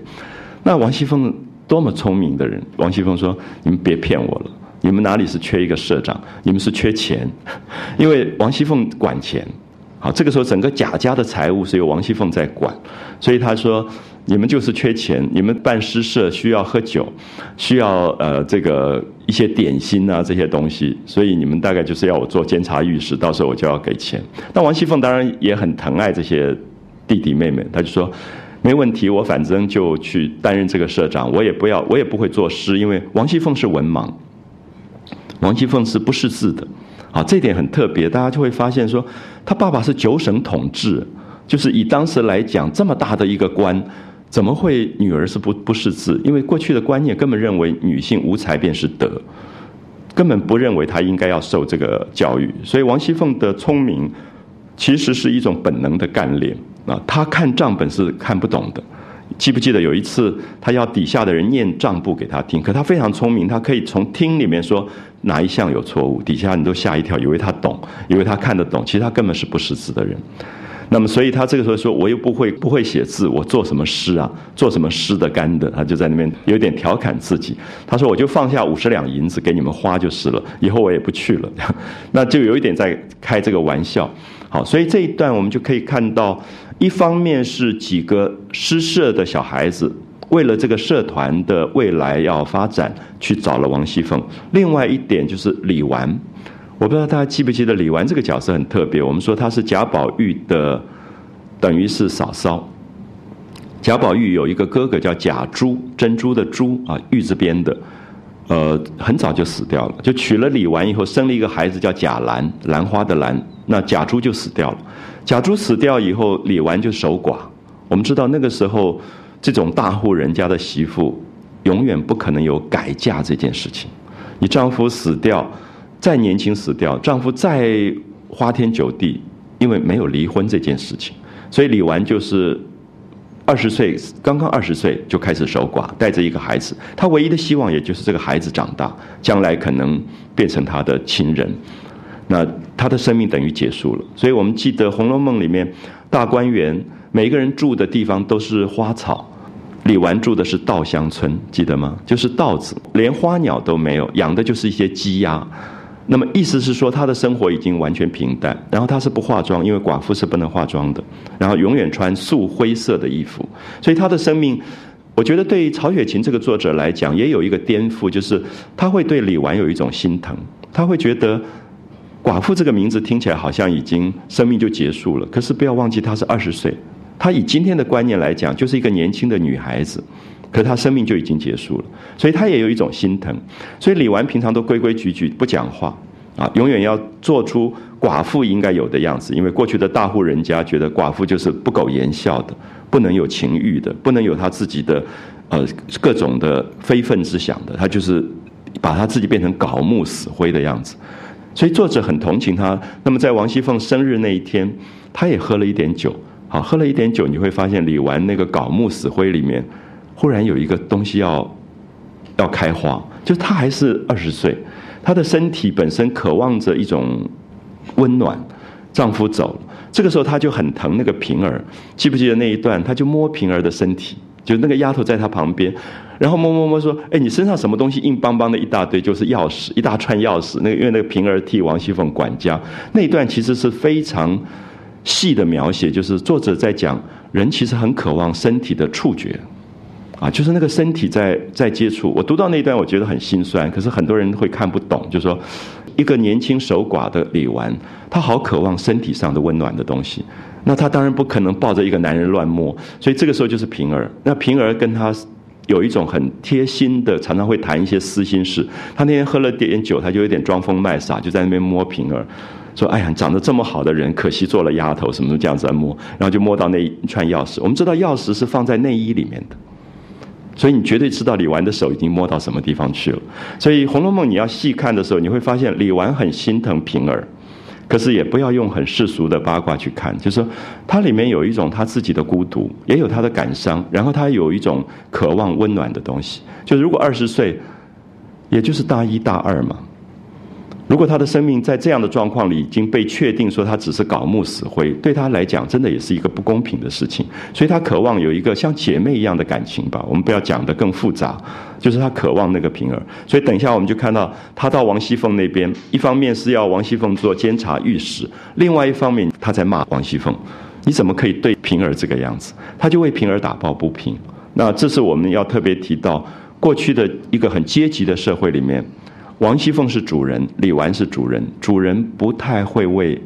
那王熙凤。”多么聪明的人！王熙凤说：“你们别骗我了，你们哪里是缺一个社长？你们是缺钱，因为王熙凤管钱。好，这个时候整个贾家的财务是由王熙凤在管，所以他说：你们就是缺钱，你们办诗社需要喝酒，需要呃这个一些点心啊这些东西，所以你们大概就是要我做监察御史，到时候我就要给钱。那王熙凤当然也很疼爱这些弟弟妹妹，他就说。”没问题，我反正就去担任这个社长，我也不要，我也不会作诗，因为王熙凤是文盲，王熙凤是不识字的，啊，这点很特别，大家就会发现说，他爸爸是九省统治，就是以当时来讲这么大的一个官，怎么会女儿是不不识字？因为过去的观念根本认为女性无才便是德，根本不认为她应该要受这个教育，所以王熙凤的聪明其实是一种本能的干练。啊，他看账本是看不懂的。记不记得有一次，他要底下的人念账簿给他听，可他非常聪明，他可以从听里面说哪一项有错误，底下人都吓一跳，以为他懂，以为他看得懂，其实他根本是不识字的人。那么，所以他这个时候说：“我又不会不会写字，我做什么诗啊？做什么诗的干的？”他就在那边有点调侃自己。他说：“我就放下五十两银子给你们花就是了，以后我也不去了。”那就有一点在开这个玩笑。好，所以这一段我们就可以看到。一方面是几个诗社的小孩子，为了这个社团的未来要发展，去找了王熙凤。另外一点就是李纨，我不知道大家记不记得李纨这个角色很特别。我们说她是贾宝玉的，等于是嫂嫂。贾宝玉有一个哥哥叫贾珠，珍珠的珠啊，玉字边的，呃，很早就死掉了，就娶了李纨以后，生了一个孩子叫贾兰，兰花的兰，那贾珠就死掉了。贾珠死掉以后，李纨就守寡。我们知道那个时候，这种大户人家的媳妇，永远不可能有改嫁这件事情。你丈夫死掉，再年轻死掉，丈夫再花天酒地，因为没有离婚这件事情，所以李纨就是二十岁，刚刚二十岁就开始守寡，带着一个孩子。她唯一的希望，也就是这个孩子长大，将来可能变成她的亲人。那他的生命等于结束了，所以我们记得《红楼梦》里面大观园，每个人住的地方都是花草。李纨住的是稻香村，记得吗？就是稻子，连花鸟都没有，养的就是一些鸡鸭。那么意思是说，他的生活已经完全平淡。然后他是不化妆，因为寡妇是不能化妆的。然后永远穿素灰色的衣服，所以他的生命，我觉得对曹雪芹这个作者来讲，也有一个颠覆，就是他会对李纨有一种心疼。他会觉得寡妇这个名字听起来好像已经生命就结束了。可是不要忘记，她是二十岁，她以今天的观念来讲，就是一个年轻的女孩子，可她生命就已经结束了，所以她也有一种心疼。所以李纨平常都规规矩矩不讲话啊，永远要做出寡妇应该有的样子，因为过去的大户人家觉得寡妇就是不苟言笑的，不能有情欲的，不能有她自己的呃各种的非分之想的，她就是。把他自己变成槁木死灰的样子，所以作者很同情他。那么在王熙凤生日那一天，他也喝了一点酒。好，喝了一点酒，你会发现李纨那个槁木死灰里面，忽然有一个东西要要开花。就他还是二十岁，他的身体本身渴望着一种温暖。丈夫走了，这个时候他就很疼那个平儿。记不记得那一段？他就摸平儿的身体。就那个丫头在他旁边，然后摸摸摸说：“哎，你身上什么东西硬邦邦的一大堆，就是钥匙，一大串钥匙。那个因为那个平儿替王熙凤管家，那一段其实是非常细的描写，就是作者在讲人其实很渴望身体的触觉，啊，就是那个身体在在接触。我读到那一段，我觉得很心酸。可是很多人会看不懂，就是说一个年轻守寡的李纨，她好渴望身体上的温暖的东西。”那他当然不可能抱着一个男人乱摸，所以这个时候就是平儿。那平儿跟他有一种很贴心的，常常会谈一些私心事。他那天喝了点酒，他就有点装疯卖傻，就在那边摸平儿，说：“哎呀，长得这么好的人，可惜做了丫头，什么这样子在摸。”然后就摸到那一串钥匙。我们知道钥匙是放在内衣里面的，所以你绝对知道李纨的手已经摸到什么地方去了。所以《红楼梦》你要细看的时候，你会发现李纨很心疼平儿。可是也不要用很世俗的八卦去看，就是说，它里面有一种他自己的孤独，也有他的感伤，然后他有一种渴望温暖的东西。就如果二十岁，也就是大一大二嘛。如果他的生命在这样的状况里已经被确定说他只是槁木死灰，对他来讲真的也是一个不公平的事情。所以他渴望有一个像姐妹一样的感情吧。我们不要讲的更复杂，就是他渴望那个平儿。所以等一下我们就看到他到王熙凤那边，一方面是要王熙凤做监察御史，另外一方面他在骂王熙凤：你怎么可以对平儿这个样子？他就为平儿打抱不平。那这是我们要特别提到过去的一个很阶级的社会里面。王熙凤是主人，李纨是主人。主人不太会为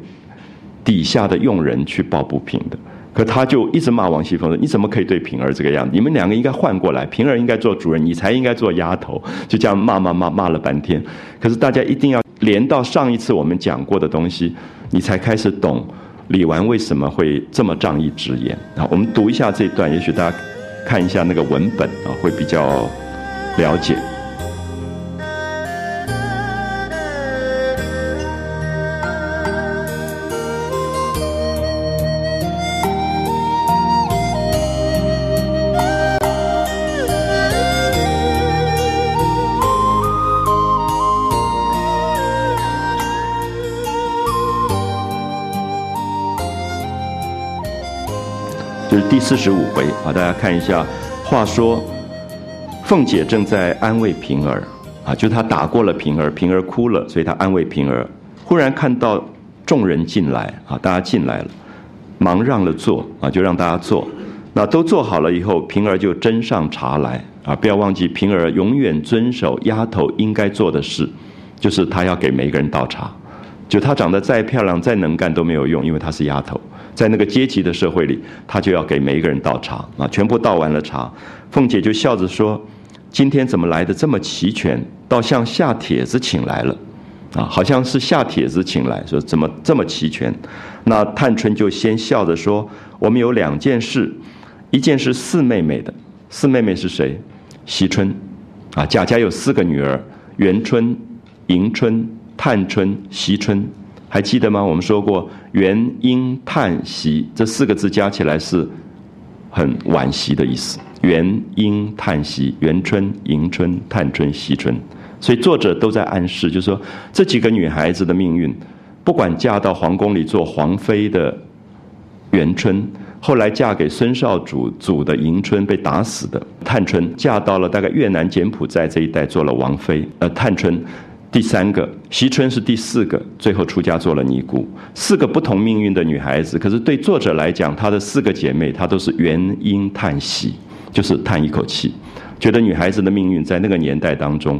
底下的佣人去抱不平的，可他就一直骂王熙凤说：“你怎么可以对平儿这个样子？你们两个应该换过来，平儿应该做主人，你才应该做丫头。”就这样骂骂骂骂了半天。可是大家一定要连到上一次我们讲过的东西，你才开始懂李纨为什么会这么仗义直言啊！我们读一下这段，也许大家看一下那个文本啊，会比较了解。第四十五回啊，大家看一下。话说，凤姐正在安慰平儿啊，就她打过了平儿，平儿哭了，所以她安慰平儿。忽然看到众人进来啊，大家进来了，忙让了座啊，就让大家坐。那都坐好了以后，平儿就斟上茶来啊。不要忘记，平儿永远遵守丫头应该做的事，就是她要给每一个人倒茶。就她长得再漂亮、再能干都没有用，因为她是丫头。在那个阶级的社会里，他就要给每一个人倒茶啊，全部倒完了茶，凤姐就笑着说：“今天怎么来的这么齐全？倒像下帖子请来了，啊，好像是下帖子请来，说怎么这么齐全？”那探春就先笑着说：“我们有两件事，一件是四妹妹的，四妹妹是谁？惜春，啊，贾家有四个女儿：元春、迎春、探春、惜春。”还记得吗？我们说过“元婴叹息”这四个字加起来是很惋惜的意思。元婴叹息，元春、迎春、探春、惜春，所以作者都在暗示，就是说这几个女孩子的命运，不管嫁到皇宫里做皇妃的元春，后来嫁给孙少主祖的迎春被打死的探春，嫁到了大概越南柬埔寨这一带做了王妃，呃，探春。第三个，惜春是第四个，最后出家做了尼姑。四个不同命运的女孩子，可是对作者来讲，她的四个姐妹，她都是元婴叹息，就是叹一口气，觉得女孩子的命运在那个年代当中，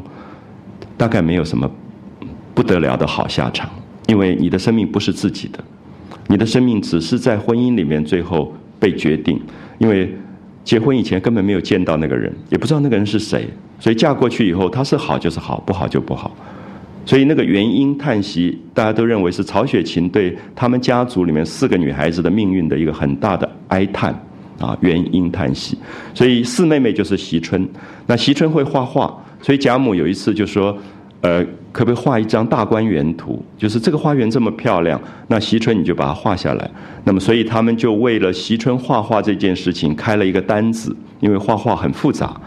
大概没有什么不得了的好下场，因为你的生命不是自己的，你的生命只是在婚姻里面最后被决定，因为结婚以前根本没有见到那个人，也不知道那个人是谁，所以嫁过去以后，他是好就是好，不好就不好。所以那个原因叹息，大家都认为是曹雪芹对他们家族里面四个女孩子的命运的一个很大的哀叹啊，原因叹息。所以四妹妹就是惜春，那惜春会画画，所以贾母有一次就说，呃，可不可以画一张大观园图？就是这个花园这么漂亮，那惜春你就把它画下来。那么所以他们就为了惜春画画这件事情开了一个单子，因为画画很复杂。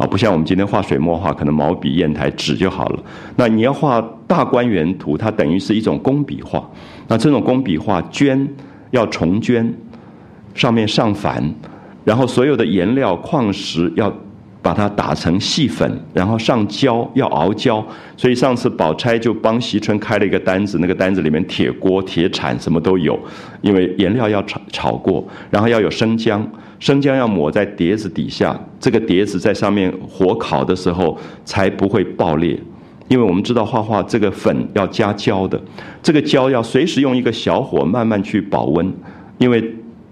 啊，不像我们今天画水墨画，可能毛笔、砚台、纸就好了。那你要画大观园图，它等于是一种工笔画。那这种工笔画，绢要重绢，上面上矾，然后所有的颜料、矿石要把它打成细粉，然后上胶，要熬胶。所以上次宝钗就帮惜春开了一个单子，那个单子里面铁锅、铁铲什么都有，因为颜料要炒炒过，然后要有生姜。生姜要抹在碟子底下，这个碟子在上面火烤的时候才不会爆裂，因为我们知道画画这个粉要加胶的，这个胶要随时用一个小火慢慢去保温，因为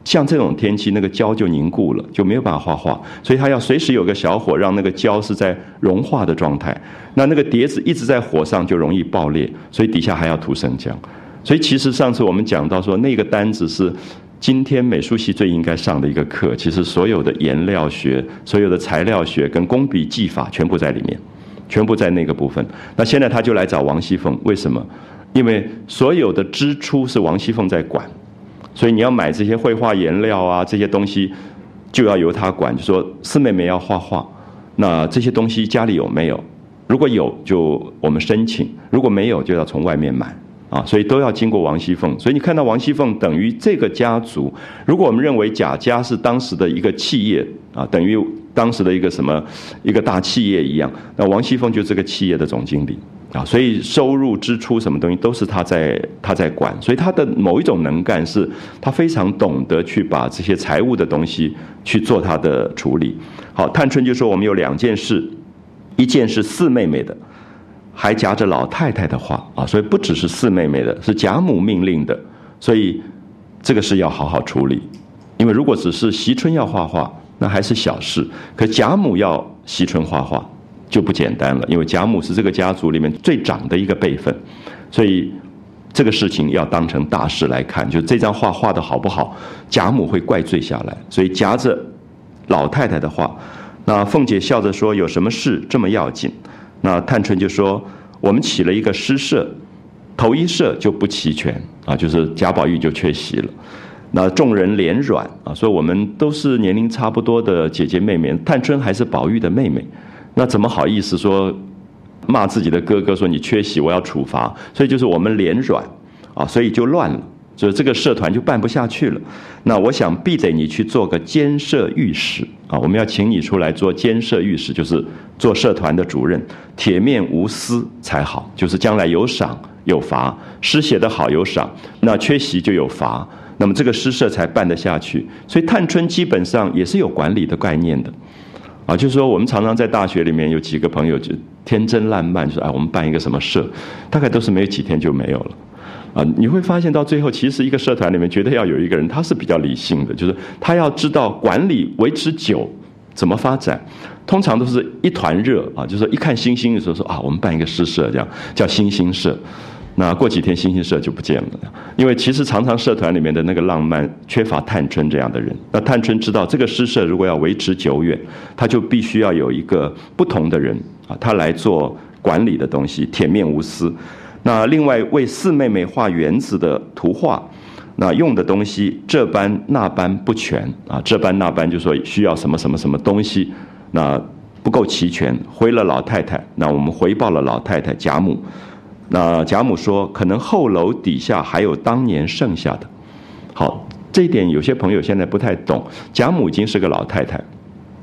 像这种天气那个胶就凝固了，就没有办法画画，所以他要随时有个小火让那个胶是在融化的状态，那那个碟子一直在火上就容易爆裂，所以底下还要涂生姜，所以其实上次我们讲到说那个单子是。今天美术系最应该上的一个课，其实所有的颜料学、所有的材料学跟工笔技法全部在里面，全部在那个部分。那现在他就来找王熙凤，为什么？因为所有的支出是王熙凤在管，所以你要买这些绘画颜料啊，这些东西就要由她管。就说四妹妹要画画，那这些东西家里有没有？如果有，就我们申请；如果没有，就要从外面买。啊，所以都要经过王熙凤，所以你看到王熙凤等于这个家族。如果我们认为贾家是当时的一个企业啊，等于当时的一个什么一个大企业一样，那王熙凤就这个企业的总经理啊，所以收入支出什么东西都是他在他在管，所以他的某一种能干是，他非常懂得去把这些财务的东西去做他的处理。好，探春就说我们有两件事，一件是四妹妹的。还夹着老太太的话啊，所以不只是四妹妹的，是贾母命令的，所以这个事要好好处理。因为如果只是惜春要画画，那还是小事；可贾母要惜春画画，就不简单了。因为贾母是这个家族里面最长的一个辈分，所以这个事情要当成大事来看。就这张画画的好不好，贾母会怪罪下来。所以夹着老太太的话，那凤姐笑着说：“有什么事这么要紧？”那探春就说：“我们起了一个诗社，头一社就不齐全啊，就是贾宝玉就缺席了。那众人脸软啊，说我们都是年龄差不多的姐姐妹妹，探春还是宝玉的妹妹，那怎么好意思说骂自己的哥哥？说你缺席，我要处罚。所以就是我们脸软啊，所以就乱了。”所以这个社团就办不下去了，那我想必得你去做个监社御史啊！我们要请你出来做监社御史，就是做社团的主任，铁面无私才好。就是将来有赏有罚，诗写得好有赏，那缺席就有罚，那么这个诗社才办得下去。所以探春基本上也是有管理的概念的，啊，就是说我们常常在大学里面有几个朋友就天真烂漫，就说哎，我们办一个什么社，大概都是没有几天就没有了。啊，你会发现到最后，其实一个社团里面绝对要有一个人，他是比较理性的，就是他要知道管理维持久怎么发展。通常都是一团热啊，就是说一看星星的时候说啊，我们办一个诗社，这样叫星星社。那过几天星星社就不见了，因为其实常常社团里面的那个浪漫缺乏探春这样的人。那探春知道这个诗社如果要维持久远，他就必须要有一个不同的人啊，他来做管理的东西，铁面无私。那另外为四妹妹画园子的图画，那用的东西这般那般不全啊，这般那般就说需要什么什么什么东西，那不够齐全，回了老太太，那我们回报了老太太贾母，那贾母说可能后楼底下还有当年剩下的，好，这一点有些朋友现在不太懂，贾母已经是个老太太，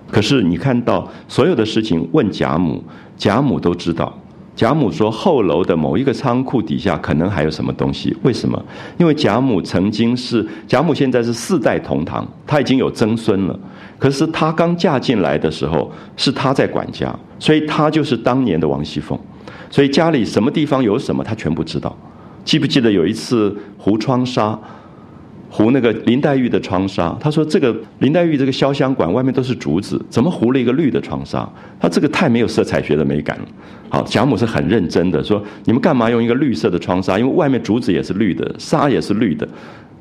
可是你看到所有的事情问贾母，贾母都知道。贾母说：“后楼的某一个仓库底下可能还有什么东西？为什么？因为贾母曾经是贾母，现在是四代同堂，她已经有曾孙了。可是她刚嫁进来的时候，是她在管家，所以她就是当年的王熙凤。所以家里什么地方有什么，他全部知道。记不记得有一次糊窗纱，糊那个林黛玉的窗纱？他说这个林黛玉这个潇湘馆外面都是竹子，怎么糊了一个绿的窗纱？他这个太没有色彩学的美感了。好，贾母是很认真的说：你们干嘛用一个绿色的窗纱？因为外面竹子也是绿的，纱也是绿的。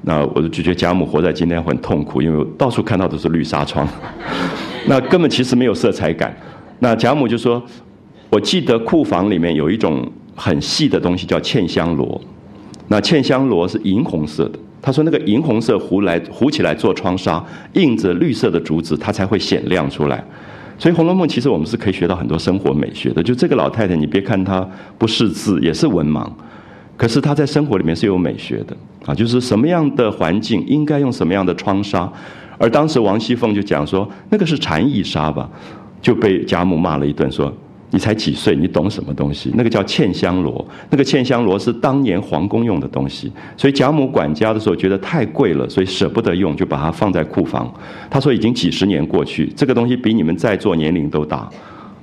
那我就觉得贾母活在今天很痛苦，因为到处看到都是绿纱窗，那根本其实没有色彩感。那贾母就说：“我记得库房里面有一种很细的东西叫茜香罗，那茜香罗是银红色的。他说那个银红色糊来糊起来做窗纱，印着绿色的竹子，它才会显亮出来。所以《红楼梦》其实我们是可以学到很多生活美学的。就这个老太太，你别看她不识字，也是文盲。”可是她在生活里面是有美学的啊，就是什么样的环境应该用什么样的窗纱，而当时王熙凤就讲说那个是蝉翼纱吧，就被贾母骂了一顿，说你才几岁，你懂什么东西？那个叫嵌香罗，那个嵌香罗是当年皇宫用的东西，所以贾母管家的时候觉得太贵了，所以舍不得用，就把它放在库房。他说已经几十年过去，这个东西比你们在座年龄都大。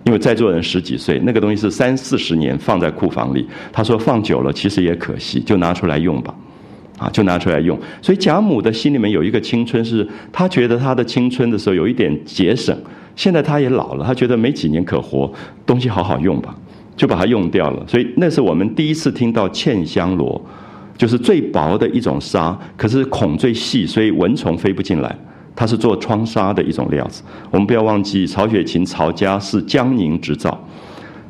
因为在座人十几岁，那个东西是三四十年放在库房里。他说放久了其实也可惜，就拿出来用吧，啊，就拿出来用。所以贾母的心里面有一个青春，是她觉得她的青春的时候有一点节省。现在他也老了，他觉得没几年可活，东西好好用吧，就把它用掉了。所以那是我们第一次听到茜香罗，就是最薄的一种纱，可是孔最细，所以蚊虫飞不进来。它是做窗纱的一种料子。我们不要忘记，曹雪芹曹家是江宁织造，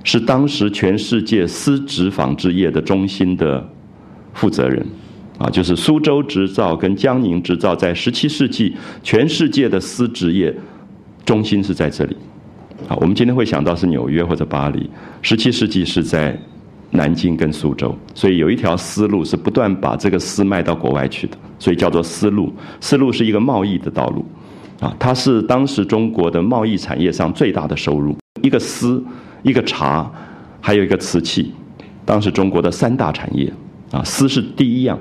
是当时全世界丝织纺织业的中心的负责人。啊，就是苏州织造跟江宁织造，在十七世纪全世界的丝织业中心是在这里。啊，我们今天会想到是纽约或者巴黎，十七世纪是在。南京跟苏州，所以有一条丝路是不断把这个丝卖到国外去的，所以叫做丝路。丝路是一个贸易的道路，啊，它是当时中国的贸易产业上最大的收入。一个丝，一个茶，还有一个瓷器，当时中国的三大产业，啊，丝是第一样，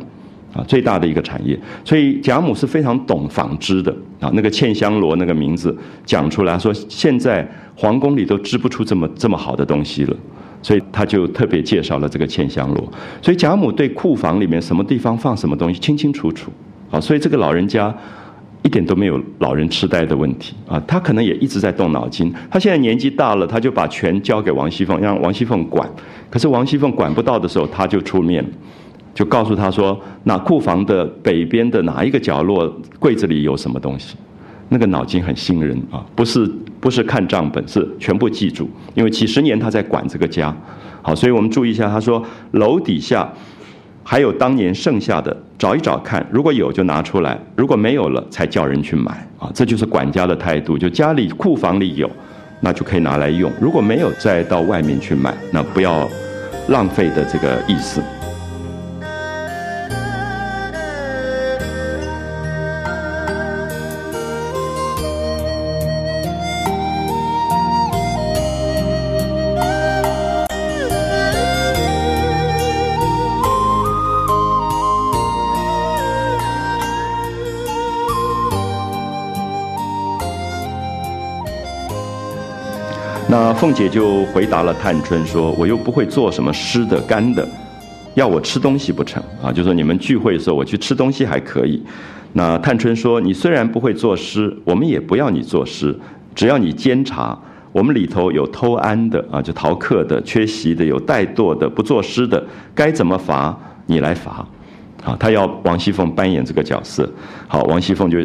啊，最大的一个产业。所以贾母是非常懂纺织的，啊，那个茜香罗那个名字讲出来说，现在皇宫里都织不出这么这么好的东西了。所以他就特别介绍了这个茜香罗，所以贾母对库房里面什么地方放什么东西清清楚楚，啊，所以这个老人家一点都没有老人痴呆的问题啊，他可能也一直在动脑筋。他现在年纪大了，他就把权交给王熙凤，让王熙凤管。可是王熙凤管不到的时候，他就出面，就告诉他说：那库房的北边的哪一个角落柜子里有什么东西？那个脑筋很新人啊，不是不是看账本，是全部记住，因为几十年他在管这个家，好，所以我们注意一下，他说楼底下还有当年剩下的，找一找看，如果有就拿出来，如果没有了才叫人去买啊，这就是管家的态度，就家里库房里有，那就可以拿来用，如果没有再到外面去买，那不要浪费的这个意思。那凤姐就回答了探春说：“我又不会做什么湿的干的，要我吃东西不成啊？就说你们聚会的时候，我去吃东西还可以。”那探春说：“你虽然不会作诗，我们也不要你作诗，只要你监察。我们里头有偷安的啊，就逃课的、缺席的、有怠惰的、不作诗的，该怎么罚你来罚。”好，他要王熙凤扮演这个角色。好，王熙凤就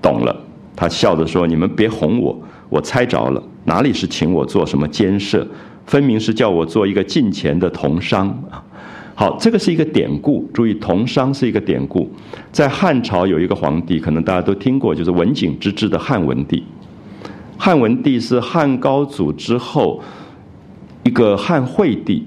懂了，她笑着说：“你们别哄我，我猜着了。”哪里是请我做什么监舍？分明是叫我做一个近前的同商啊！好，这个是一个典故。注意，同商是一个典故。在汉朝有一个皇帝，可能大家都听过，就是文景之治的汉文帝。汉文帝是汉高祖之后一个汉惠帝。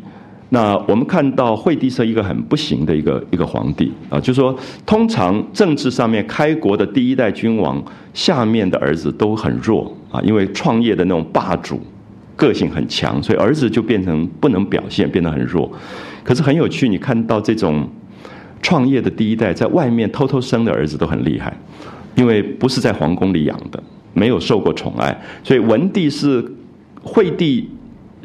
那我们看到惠帝是一个很不行的一个一个皇帝啊，就说通常政治上面开国的第一代君王下面的儿子都很弱啊，因为创业的那种霸主个性很强，所以儿子就变成不能表现，变得很弱。可是很有趣，你看到这种创业的第一代在外面偷偷生的儿子都很厉害，因为不是在皇宫里养的，没有受过宠爱，所以文帝是惠帝。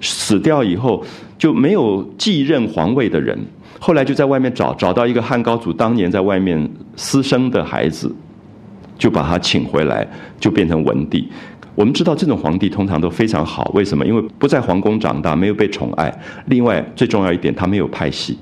死掉以后就没有继任皇位的人，后来就在外面找，找到一个汉高祖当年在外面私生的孩子，就把他请回来，就变成文帝。我们知道这种皇帝通常都非常好，为什么？因为不在皇宫长大，没有被宠爱。另外最重要一点，他没有派系，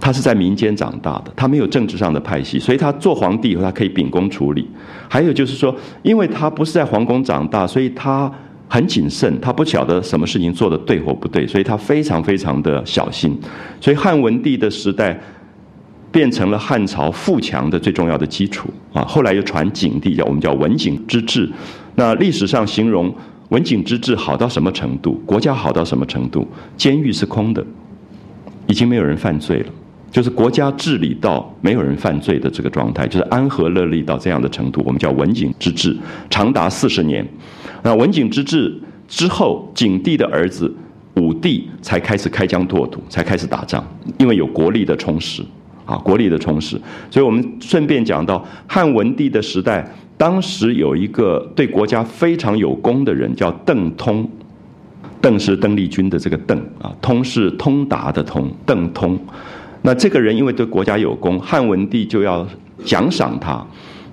他是在民间长大的，他没有政治上的派系，所以他做皇帝以后，他可以秉公处理。还有就是说，因为他不是在皇宫长大，所以他很谨慎，他不晓得什么事情做的对或不对，所以他非常非常的小心。所以汉文帝的时代变成了汉朝富强的最重要的基础啊。后来又传景帝，叫我们叫文景之治。那历史上形容文景之治好到什么程度？国家好到什么程度？监狱是空的，已经没有人犯罪了，就是国家治理到没有人犯罪的这个状态，就是安和乐利到这样的程度，我们叫文景之治，长达四十年。那文景之治之后，景帝的儿子武帝才开始开疆拓土，才开始打仗，因为有国力的充实啊，国力的充实。所以我们顺便讲到汉文帝的时代。当时有一个对国家非常有功的人，叫邓通。邓是邓丽君的这个邓啊，通是通达的通，邓通。那这个人因为对国家有功，汉文帝就要奖赏他。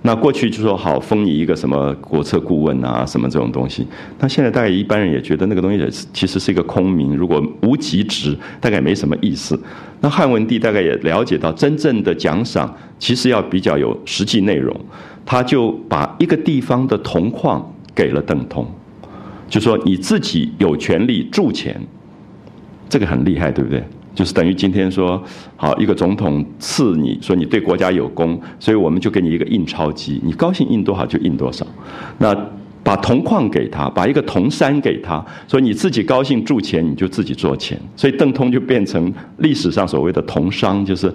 那过去就说好封你一个什么国策顾问啊，什么这种东西。那现在大概一般人也觉得那个东西也其实是一个空名，如果无极值，大概没什么意思。那汉文帝大概也了解到，真正的奖赏其实要比较有实际内容。他就把一个地方的铜矿给了邓通，就说你自己有权利铸钱，这个很厉害，对不对？就是等于今天说，好一个总统赐你说你对国家有功，所以我们就给你一个印钞机，你高兴印多少就印多少。那把铜矿给他，把一个铜山给他，说你自己高兴铸钱，你就自己做钱。所以邓通就变成历史上所谓的铜商，就是。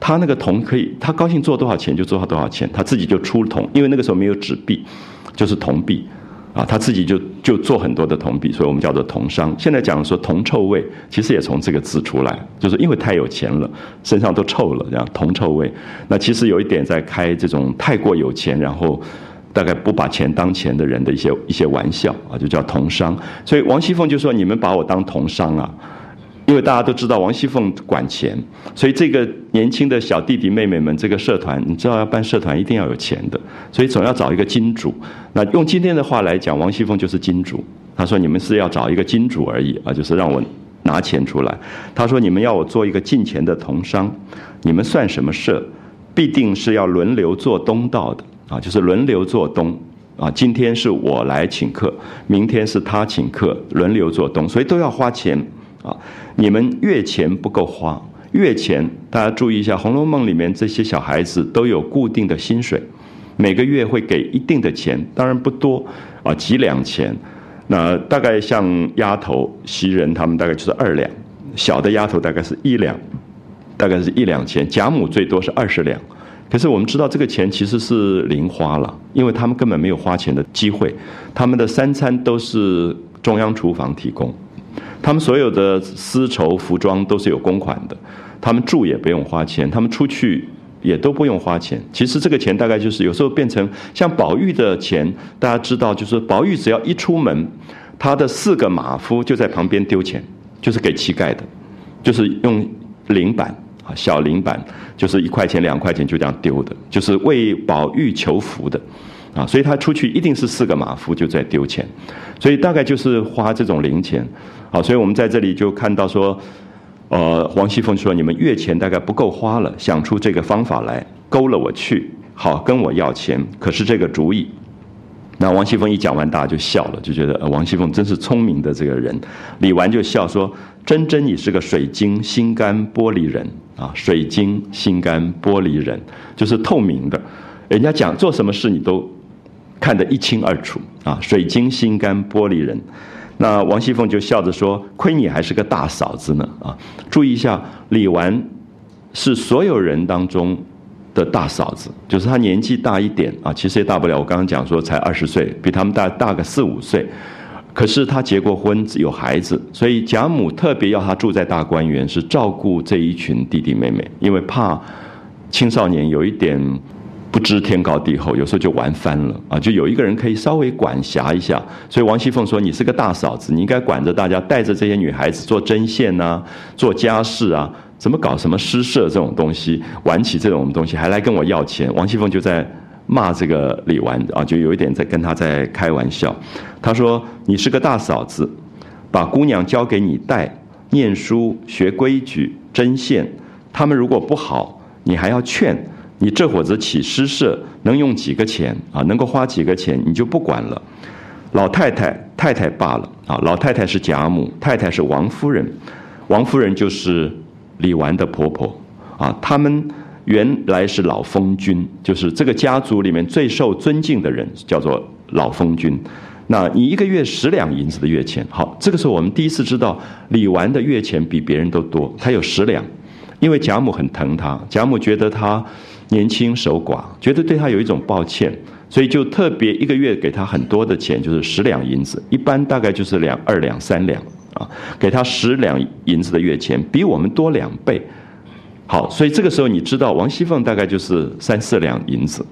他那个铜可以，他高兴做多少钱就做多少钱，他自己就出铜，因为那个时候没有纸币，就是铜币，啊，他自己就就做很多的铜币，所以我们叫做铜商。现在讲说铜臭味，其实也从这个字出来，就是因为太有钱了，身上都臭了，这样铜臭味。那其实有一点在开这种太过有钱，然后大概不把钱当钱的人的一些一些玩笑啊，就叫铜商。所以王熙凤就说：“你们把我当铜商啊。”因为大家都知道王熙凤管钱，所以这个年轻的小弟弟妹妹们，这个社团，你知道要办社团一定要有钱的，所以总要找一个金主。那用今天的话来讲，王熙凤就是金主。他说：“你们是要找一个金主而已啊，就是让我拿钱出来。”他说：“你们要我做一个进钱的同商，你们算什么社？必定是要轮流做东道的啊，就是轮流做东啊。今天是我来请客，明天是他请客，轮流做东，所以都要花钱。”啊，你们月钱不够花，月钱大家注意一下，《红楼梦》里面这些小孩子都有固定的薪水，每个月会给一定的钱，当然不多啊，几两钱。那大概像丫头、袭人他们大概就是二两，小的丫头大概是一两，大概是一两钱。贾母最多是二十两，可是我们知道这个钱其实是零花了，因为他们根本没有花钱的机会，他们的三餐都是中央厨房提供。他们所有的丝绸服装都是有公款的，他们住也不用花钱，他们出去也都不用花钱。其实这个钱大概就是有时候变成像宝玉的钱，大家知道，就是宝玉只要一出门，他的四个马夫就在旁边丢钱，就是给乞丐的，就是用零板啊，小零板，就是一块钱、两块钱就这样丢的，就是为宝玉求福的。啊，所以他出去一定是四个马夫就在丢钱，所以大概就是花这种零钱。好，所以我们在这里就看到说，呃，王熙凤说你们月钱大概不够花了，想出这个方法来勾了我去，好跟我要钱。可是这个主意，那王熙凤一讲完，大家就笑了，就觉得王熙凤真是聪明的这个人。李纨就笑说：“真真你是个水晶心肝玻璃人啊，水晶心肝玻璃人就是透明的，人家讲做什么事你都。”看得一清二楚啊！水晶心肝玻璃人，那王熙凤就笑着说：“亏你还是个大嫂子呢啊！”注意一下，李纨是所有人当中的大嫂子，就是她年纪大一点啊，其实也大不了。我刚刚讲说才二十岁，比他们大大个四五岁。可是她结过婚，有孩子，所以贾母特别要她住在大观园，是照顾这一群弟弟妹妹，因为怕青少年有一点。不知天高地厚，有时候就玩翻了啊！就有一个人可以稍微管辖一下，所以王熙凤说：“你是个大嫂子，你应该管着大家，带着这些女孩子做针线呐，做家事啊，怎么搞什么诗社这种东西，玩起这种东西还来跟我要钱。”王熙凤就在骂这个李纨啊，就有一点在跟他在开玩笑。他说：“你是个大嫂子，把姑娘交给你带，念书学规矩针线，他们如果不好，你还要劝。”你这伙子起诗社能用几个钱啊？能够花几个钱，你就不管了。老太太、太太罢了啊。老太太是贾母，太太是王夫人。王夫人就是李纨的婆婆啊。他们原来是老封君，就是这个家族里面最受尊敬的人，叫做老封君。那你一个月十两银子的月钱，好，这个时候我们第一次知道李纨的月钱比别人都多，她有十两，因为贾母很疼她，贾母觉得她。年轻守寡，觉得对他有一种抱歉，所以就特别一个月给他很多的钱，就是十两银子，一般大概就是两二两三两啊，给他十两银子的月钱，比我们多两倍。好，所以这个时候你知道王熙凤大概就是三四两银子，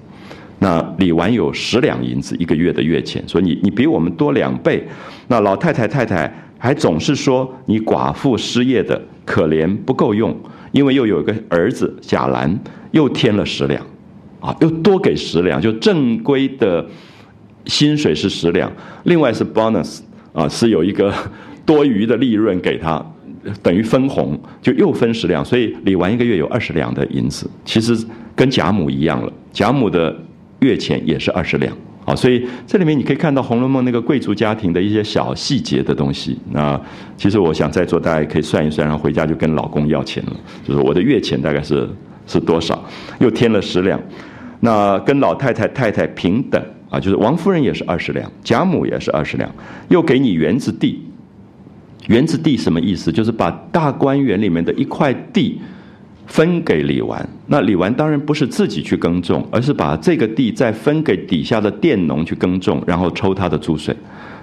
那李纨有十两银子一个月的月钱，所以你你比我们多两倍。那老太太太太还总是说你寡妇失业的可怜不够用，因为又有一个儿子贾兰。又添了十两，啊，又多给十两，就正规的薪水是十两，另外是 bonus，啊，是有一个多余的利润给他，等于分红，就又分十两，所以李纨一个月有二十两的银子，其实跟贾母一样了，贾母的月钱也是二十两，啊，所以这里面你可以看到《红楼梦》那个贵族家庭的一些小细节的东西。那其实我想在座大家可以算一算，然后回家就跟老公要钱了，就是我的月钱大概是。是多少？又添了十两，那跟老太太太太平等啊，就是王夫人也是二十两，贾母也是二十两，又给你园子地。园子地什么意思？就是把大观园里面的一块地分给李纨。那李纨当然不是自己去耕种，而是把这个地再分给底下的佃农去耕种，然后抽他的租税，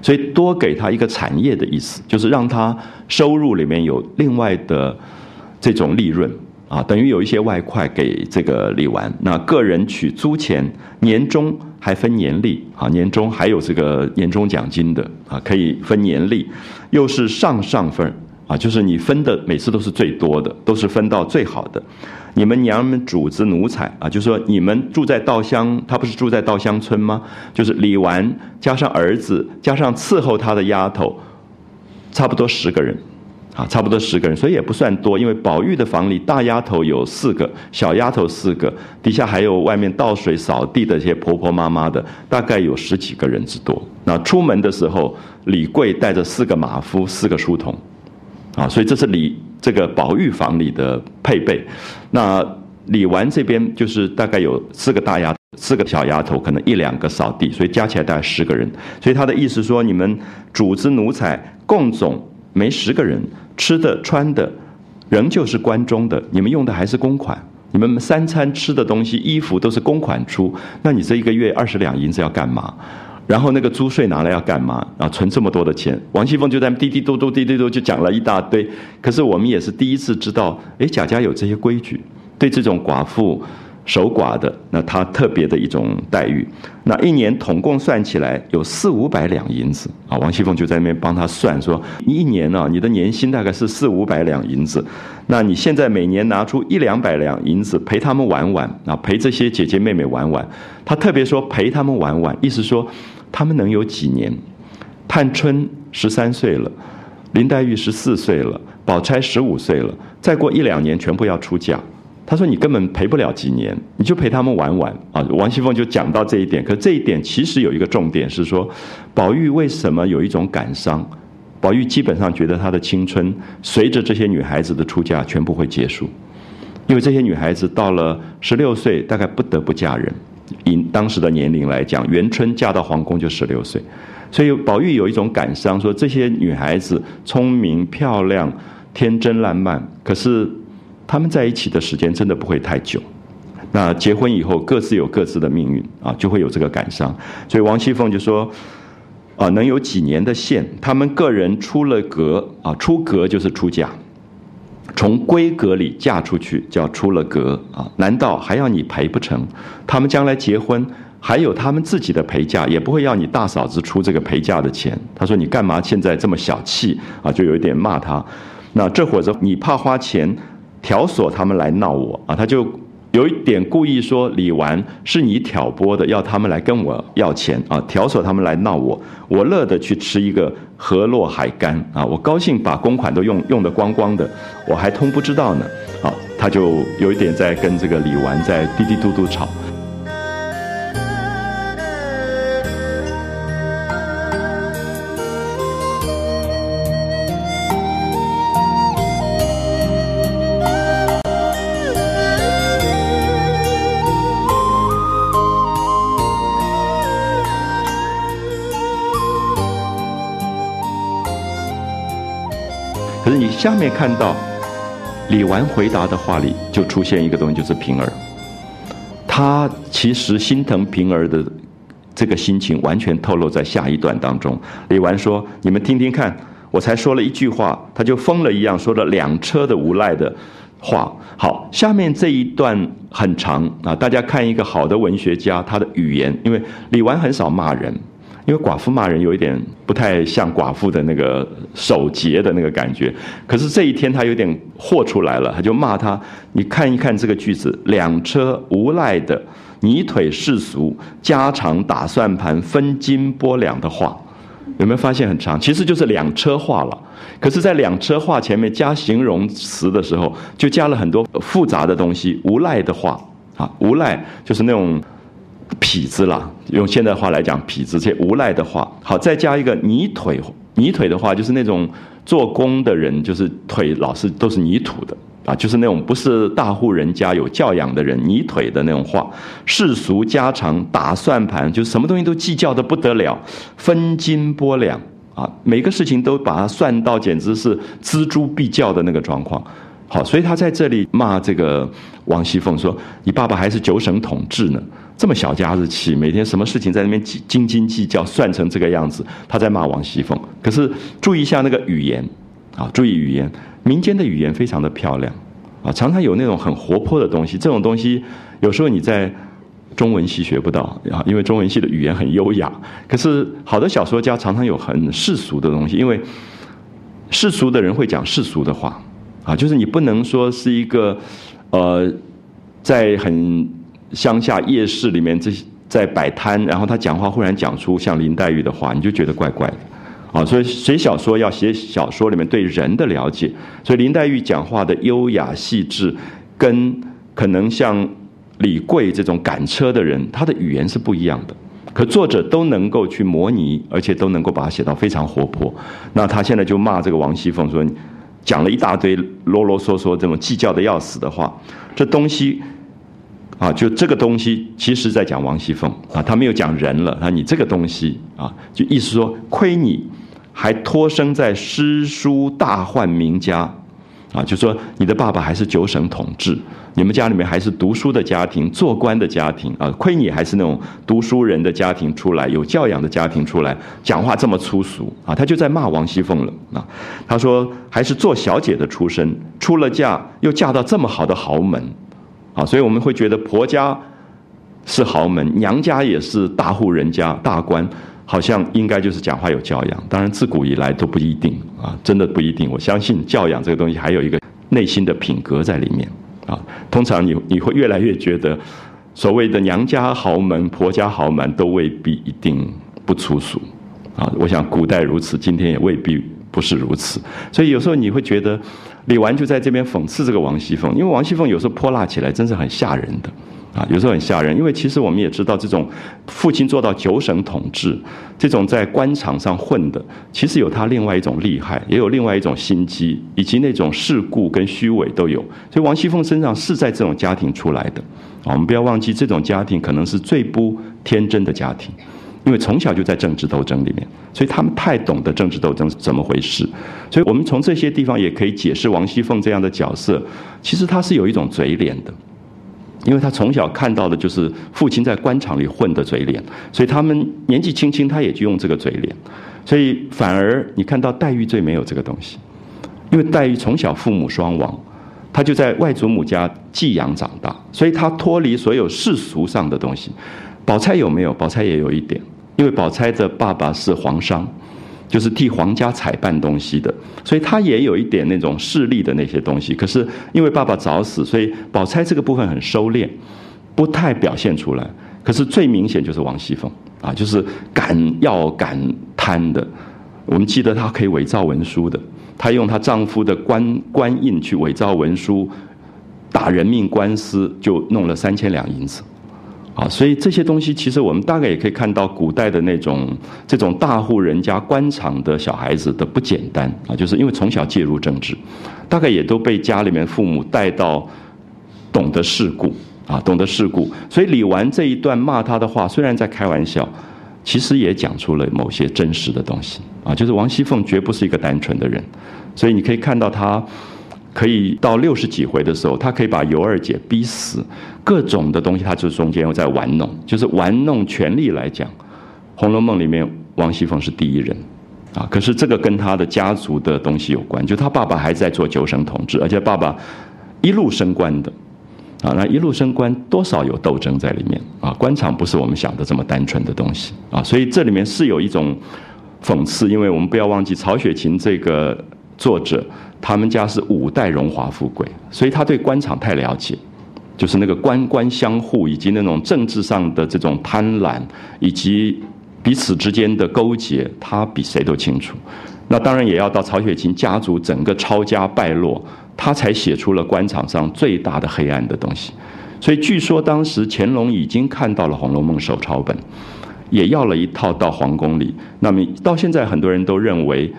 所以多给他一个产业的意思，就是让他收入里面有另外的这种利润。啊，等于有一些外快给这个李纨，那个人取租钱，年终还分年例，啊，年终还有这个年终奖金的，啊，可以分年例，又是上上分，啊，就是你分的每次都是最多的，都是分到最好的。你们娘们主子奴才，啊，就是说你们住在稻香，他不是住在稻香村吗？就是李纨加上儿子，加上伺候他的丫头，差不多十个人。啊，差不多十个人，所以也不算多。因为宝玉的房里，大丫头有四个，小丫头四个，底下还有外面倒水、扫地的这些婆婆妈妈的，大概有十几个人之多。那出门的时候，李贵带着四个马夫、四个书童，啊，所以这是李这个宝玉房里的配备。那李纨这边就是大概有四个大丫、四个小丫头，可能一两个扫地，所以加起来大概十个人。所以他的意思说，你们主子奴才共总没十个人。吃的穿的，仍旧是关中的，你们用的还是公款。你们三餐吃的东西、衣服都是公款出，那你这一个月二十两银子要干嘛？然后那个租税拿来要干嘛？啊，存这么多的钱，王熙凤就在滴滴嘟嘟、滴滴嘟就讲了一大堆。可是我们也是第一次知道，哎，贾家有这些规矩，对这种寡妇。守寡的，那他特别的一种待遇。那一年统共算起来有四五百两银子啊。王熙凤就在那边帮他算，说你一年呢，你的年薪大概是四五百两银子。那你现在每年拿出一两百两银子陪他们玩玩啊，陪这些姐姐妹妹玩玩。他特别说陪他们玩玩，意思说他们能有几年？探春十三岁了，林黛玉十四岁了，宝钗十五岁了，再过一两年全部要出嫁。他说：“你根本陪不了几年，你就陪他们玩玩啊！”王熙凤就讲到这一点，可这一点其实有一个重点是说，宝玉为什么有一种感伤？宝玉基本上觉得他的青春随着这些女孩子的出嫁全部会结束，因为这些女孩子到了十六岁，大概不得不嫁人。以当时的年龄来讲，元春嫁到皇宫就十六岁，所以宝玉有一种感伤，说这些女孩子聪明漂亮、天真烂漫，可是。他们在一起的时间真的不会太久，那结婚以后各自有各自的命运啊，就会有这个感伤。所以王熙凤就说：“啊，能有几年的限？他们个人出了阁啊，出阁就是出嫁，从闺阁里嫁出去，叫出了阁啊？难道还要你陪不成？他们将来结婚，还有他们自己的陪嫁，也不会要你大嫂子出这个陪嫁的钱。他说：“你干嘛现在这么小气啊？”就有一点骂他。那这会子你怕花钱，条索他们来闹我啊？他就。有一点故意说李纨是你挑拨的，要他们来跟我要钱啊，条索他们来闹我，我乐得去吃一个河洛海干啊，我高兴把公款都用用的光光的，我还通不知道呢，啊，他就有一点在跟这个李纨在滴滴嘟嘟吵。下面看到李纨回答的话里，就出现一个东西，就是平儿。他其实心疼平儿的这个心情，完全透露在下一段当中。李纨说：“你们听听看，我才说了一句话，他就疯了一样说了两车的无赖的话。”好，下面这一段很长啊，大家看一个好的文学家他的语言，因为李纨很少骂人。因为寡妇骂人有一点不太像寡妇的那个守节的那个感觉，可是这一天他有点豁出来了，他就骂他。你看一看这个句子，两车无赖的泥腿世俗，家常打算盘分金拨两的话，有没有发现很长？其实就是两车话了。可是，在两车话前面加形容词的时候，就加了很多复杂的东西。无赖的话啊，无赖就是那种。痞子啦，用现代话来讲，痞子这无赖的话，好，再加一个泥腿，泥腿的话就是那种做工的人，就是腿老是都是泥土的啊，就是那种不是大户人家有教养的人，泥腿的那种话，世俗家常打算盘，就什么东西都计较的不得了，分斤拨两啊，每个事情都把它算到简直是锱铢必较的那个状况。好，所以他在这里骂这个王熙凤说：“你爸爸还是九省统治呢。”这么小家子气，每天什么事情在那边斤斤计较，算成这个样子，他在骂王熙凤。可是注意一下那个语言，啊，注意语言，民间的语言非常的漂亮，啊，常常有那种很活泼的东西。这种东西有时候你在中文系学不到啊，因为中文系的语言很优雅。可是好的小说家常常有很世俗的东西，因为世俗的人会讲世俗的话，啊，就是你不能说是一个呃，在很。乡下夜市里面，这些在摆摊，然后他讲话忽然讲出像林黛玉的话，你就觉得怪怪的，啊，所以写小说要写小说里面对人的了解，所以林黛玉讲话的优雅细致，跟可能像李贵这种赶车的人，他的语言是不一样的，可作者都能够去模拟，而且都能够把它写到非常活泼。那他现在就骂这个王熙凤说，讲了一大堆啰啰嗦嗦这种计较的要死的话，这东西。啊，就这个东西，其实在讲王熙凤啊，他没有讲人了啊。你这个东西啊，就意思说，亏你还托生在诗书大宦名家啊，就说你的爸爸还是九省统治，你们家里面还是读书的家庭、做官的家庭啊，亏你还是那种读书人的家庭出来、有教养的家庭出来，讲话这么粗俗啊，他就在骂王熙凤了啊。他说还是做小姐的出身，出了嫁又嫁到这么好的豪门。啊，所以我们会觉得婆家是豪门，娘家也是大户人家大官，好像应该就是讲话有教养。当然，自古以来都不一定啊，真的不一定。我相信教养这个东西还有一个内心的品格在里面啊。通常你你会越来越觉得，所谓的娘家豪门、婆家豪门都未必一定不粗俗啊。我想古代如此，今天也未必不是如此。所以有时候你会觉得。李纨就在这边讽刺这个王熙凤，因为王熙凤有时候泼辣起来真是很吓人的，啊，有时候很吓人。因为其实我们也知道，这种父亲做到九省统治，这种在官场上混的，其实有他另外一种厉害，也有另外一种心机，以及那种世故跟虚伪都有。所以王熙凤身上是在这种家庭出来的，啊，我们不要忘记，这种家庭可能是最不天真的家庭。因为从小就在政治斗争里面，所以他们太懂得政治斗争是怎么回事。所以我们从这些地方也可以解释王熙凤这样的角色，其实她是有一种嘴脸的，因为她从小看到的就是父亲在官场里混的嘴脸，所以他们年纪轻轻，他也就用这个嘴脸。所以反而你看到黛玉最没有这个东西，因为黛玉从小父母双亡，她就在外祖母家寄养长大，所以她脱离所有世俗上的东西。宝钗有没有？宝钗也有一点，因为宝钗的爸爸是皇商，就是替皇家采办东西的，所以她也有一点那种势力的那些东西。可是因为爸爸早死，所以宝钗这个部分很收敛，不太表现出来。可是最明显就是王熙凤啊，就是敢要敢贪的。我们记得她可以伪造文书的，她用她丈夫的官官印去伪造文书，打人命官司就弄了三千两银子。啊，所以这些东西其实我们大概也可以看到古代的那种这种大户人家官场的小孩子的不简单啊，就是因为从小介入政治，大概也都被家里面父母带到懂得世故啊，懂得世故。所以李纨这一段骂他的话，虽然在开玩笑，其实也讲出了某些真实的东西啊，就是王熙凤绝不是一个单纯的人，所以你可以看到他。可以到六十几回的时候，他可以把尤二姐逼死，各种的东西，他就中间又在玩弄，就是玩弄权力来讲，《红楼梦》里面王熙凤是第一人，啊，可是这个跟他的家族的东西有关，就他爸爸还在做九省统治，而且爸爸一路升官的，啊，那一路升官多少有斗争在里面，啊，官场不是我们想的这么单纯的东西，啊，所以这里面是有一种讽刺，因为我们不要忘记曹雪芹这个作者。他们家是五代荣华富贵，所以他对官场太了解，就是那个官官相护，以及那种政治上的这种贪婪，以及彼此之间的勾结，他比谁都清楚。那当然也要到曹雪芹家族整个抄家败落，他才写出了官场上最大的黑暗的东西。所以据说当时乾隆已经看到了《红楼梦》手抄本，也要了一套到皇宫里。那么到现在很多人都认为《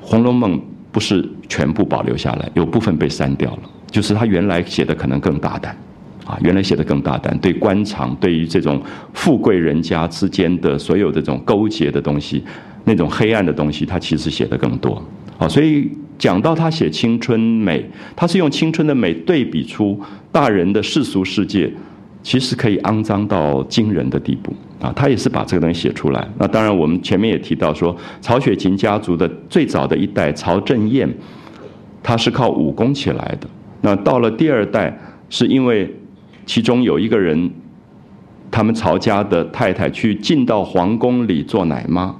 红楼梦》。不是全部保留下来，有部分被删掉了。就是他原来写的可能更大胆，啊，原来写的更大胆，对官场、对于这种富贵人家之间的所有这种勾结的东西，那种黑暗的东西，他其实写的更多。啊，所以讲到他写青春美，他是用青春的美对比出大人的世俗世界。其实可以肮脏到惊人的地步啊！他也是把这个东西写出来。那当然，我们前面也提到说，曹雪芹家族的最早的一代曹正彦，他是靠武功起来的。那到了第二代，是因为其中有一个人，他们曹家的太太去进到皇宫里做奶妈，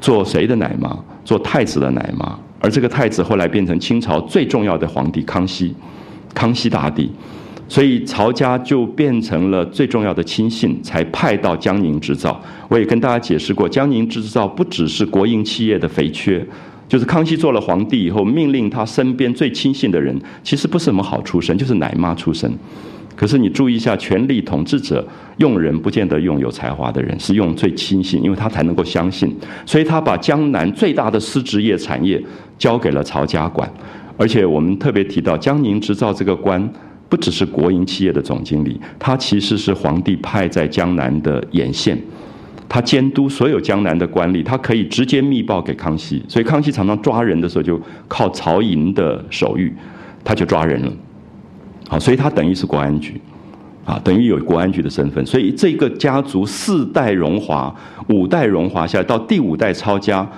做谁的奶妈？做太子的奶妈。而这个太子后来变成清朝最重要的皇帝康熙，康熙大帝。所以曹家就变成了最重要的亲信，才派到江宁织造。我也跟大家解释过，江宁织造不只是国营企业的肥缺，就是康熙做了皇帝以后，命令他身边最亲信的人，其实不是什么好出身，就是奶妈出身。可是你注意一下，权力统治者用人不见得用有才华的人，是用最亲信，因为他才能够相信。所以他把江南最大的丝织业产业交给了曹家管，而且我们特别提到江宁织造这个官。不只是国营企业的总经理，他其实是皇帝派在江南的眼线，他监督所有江南的官吏，他可以直接密报给康熙，所以康熙常常抓人的时候就靠曹寅的手谕，他就抓人了。好，所以他等于是国安局，啊，等于有国安局的身份。所以这个家族四代荣华，五代荣华下来，到第五代抄家，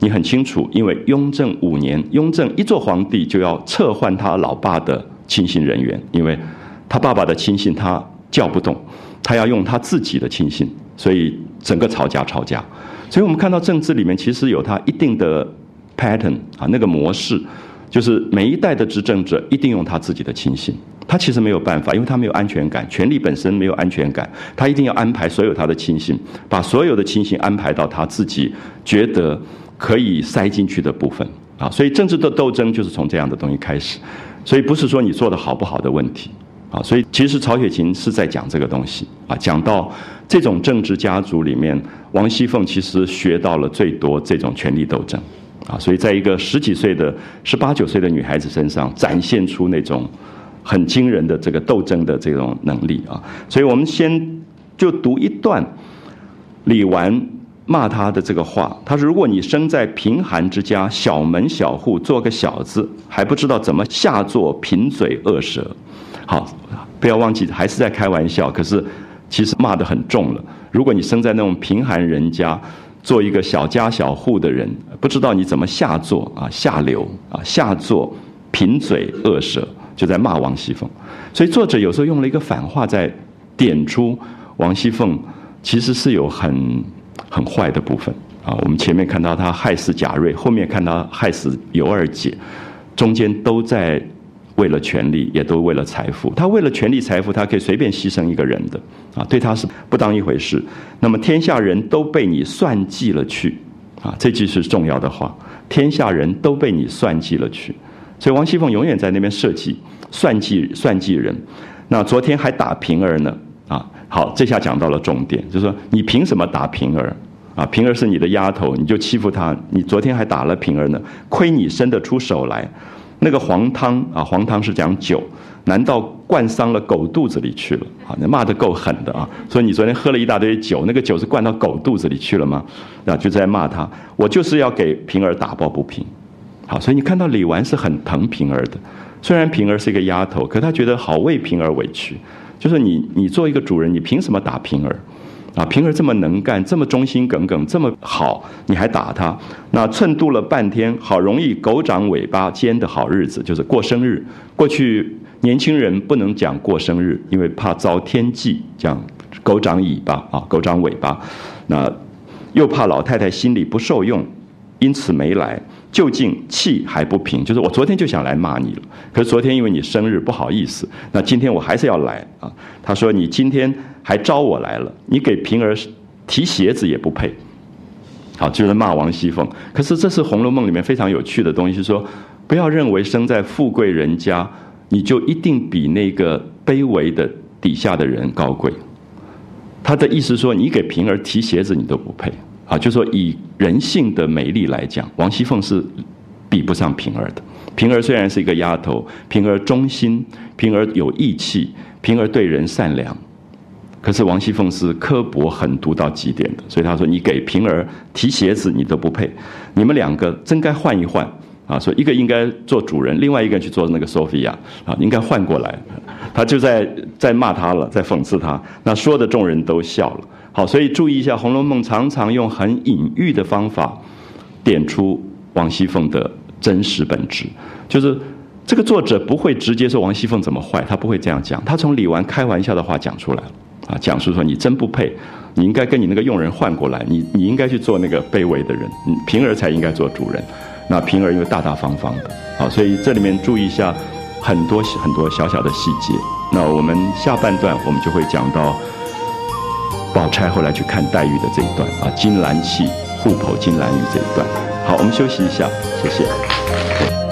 你很清楚，因为雍正五年，雍正一做皇帝就要撤换他老爸的。亲信人员，因为他爸爸的亲信他叫不动，他要用他自己的亲信，所以整个吵架、吵架。所以我们看到政治里面其实有他一定的 pattern 啊，那个模式就是每一代的执政者一定用他自己的亲信，他其实没有办法，因为他没有安全感，权力本身没有安全感，他一定要安排所有他的亲信，把所有的亲信安排到他自己觉得可以塞进去的部分啊。所以政治的斗争就是从这样的东西开始。所以不是说你做的好不好的问题，啊，所以其实曹雪芹是在讲这个东西啊，讲到这种政治家族里面，王熙凤其实学到了最多这种权力斗争，啊，所以在一个十几岁的、十八九岁的女孩子身上展现出那种很惊人的这个斗争的这种能力啊，所以我们先就读一段李纨。骂他的这个话，他说：“如果你生在贫寒之家，小门小户，做个小子，还不知道怎么下作贫嘴恶舌。”好，不要忘记，还是在开玩笑。可是，其实骂得很重了。如果你生在那种贫寒人家，做一个小家小户的人，不知道你怎么下作啊，下流啊，下作贫嘴恶舌，就在骂王熙凤。所以作者有时候用了一个反话，在点出王熙凤其实是有很很坏的部分啊。我们前面看到她害死贾瑞，后面看到害死尤二姐，中间都在。为了权力，也都为了财富。他为了权力、财富，他可以随便牺牲一个人的啊，对他是不当一回事。那么天下人都被你算计了去啊，这句是重要的话。天下人都被你算计了去，所以王熙凤永远在那边设计、算计、算计人。那昨天还打平儿呢啊，好，这下讲到了重点，就是说你凭什么打平儿啊？平儿是你的丫头，你就欺负她。你昨天还打了平儿呢，亏你伸得出手来。那个黄汤啊，黄汤是讲酒，难道灌伤了狗肚子里去了？啊，那骂得够狠的啊！所以你昨天喝了一大堆酒，那个酒是灌到狗肚子里去了吗？啊，就在骂他，我就是要给平儿打抱不平。好，所以你看到李纨是很疼平儿的，虽然平儿是一个丫头，可她觉得好为平儿委屈，就是你，你做一个主人，你凭什么打平儿？啊，平儿这么能干，这么忠心耿耿，这么好，你还打他？那寸度了半天，好容易狗长尾巴尖的好日子，就是过生日。过去年轻人不能讲过生日，因为怕遭天忌，讲狗长尾巴啊，狗长尾巴。那又怕老太太心里不受用，因此没来。究竟气还不平，就是我昨天就想来骂你了，可是昨天因为你生日不好意思，那今天我还是要来啊。他说你今天。还招我来了，你给平儿提鞋子也不配，好，就是骂王熙凤。可是这是《红楼梦》里面非常有趣的东西，说不要认为生在富贵人家，你就一定比那个卑微的底下的人高贵。他的意思说，你给平儿提鞋子你都不配啊，就说以人性的美丽来讲，王熙凤是比不上平儿的。平儿虽然是一个丫头，平儿忠心，平儿有义气，平儿对人善良。可是王熙凤是刻薄狠毒到极点的，所以他说：“你给平儿提鞋子，你都不配。你们两个真该换一换啊！说一个应该做主人，另外一个去做那个 Sophia 啊，应该换过来。”他就在在骂他了，在讽刺他。那说的众人都笑了。好，所以注意一下，《红楼梦》常常用很隐喻的方法点出王熙凤的真实本质，就是这个作者不会直接说王熙凤怎么坏，他不会这样讲，他从李纨开玩笑的话讲出来。啊，讲述说你真不配，你应该跟你那个佣人换过来，你你应该去做那个卑微的人，平儿才应该做主人。那平儿因为大大方方的，好，所以这里面注意一下很多很多小小的细节。那我们下半段我们就会讲到宝钗后来去看黛玉的这一段啊，金兰戏户口金兰玉这一段。好，我们休息一下，谢谢。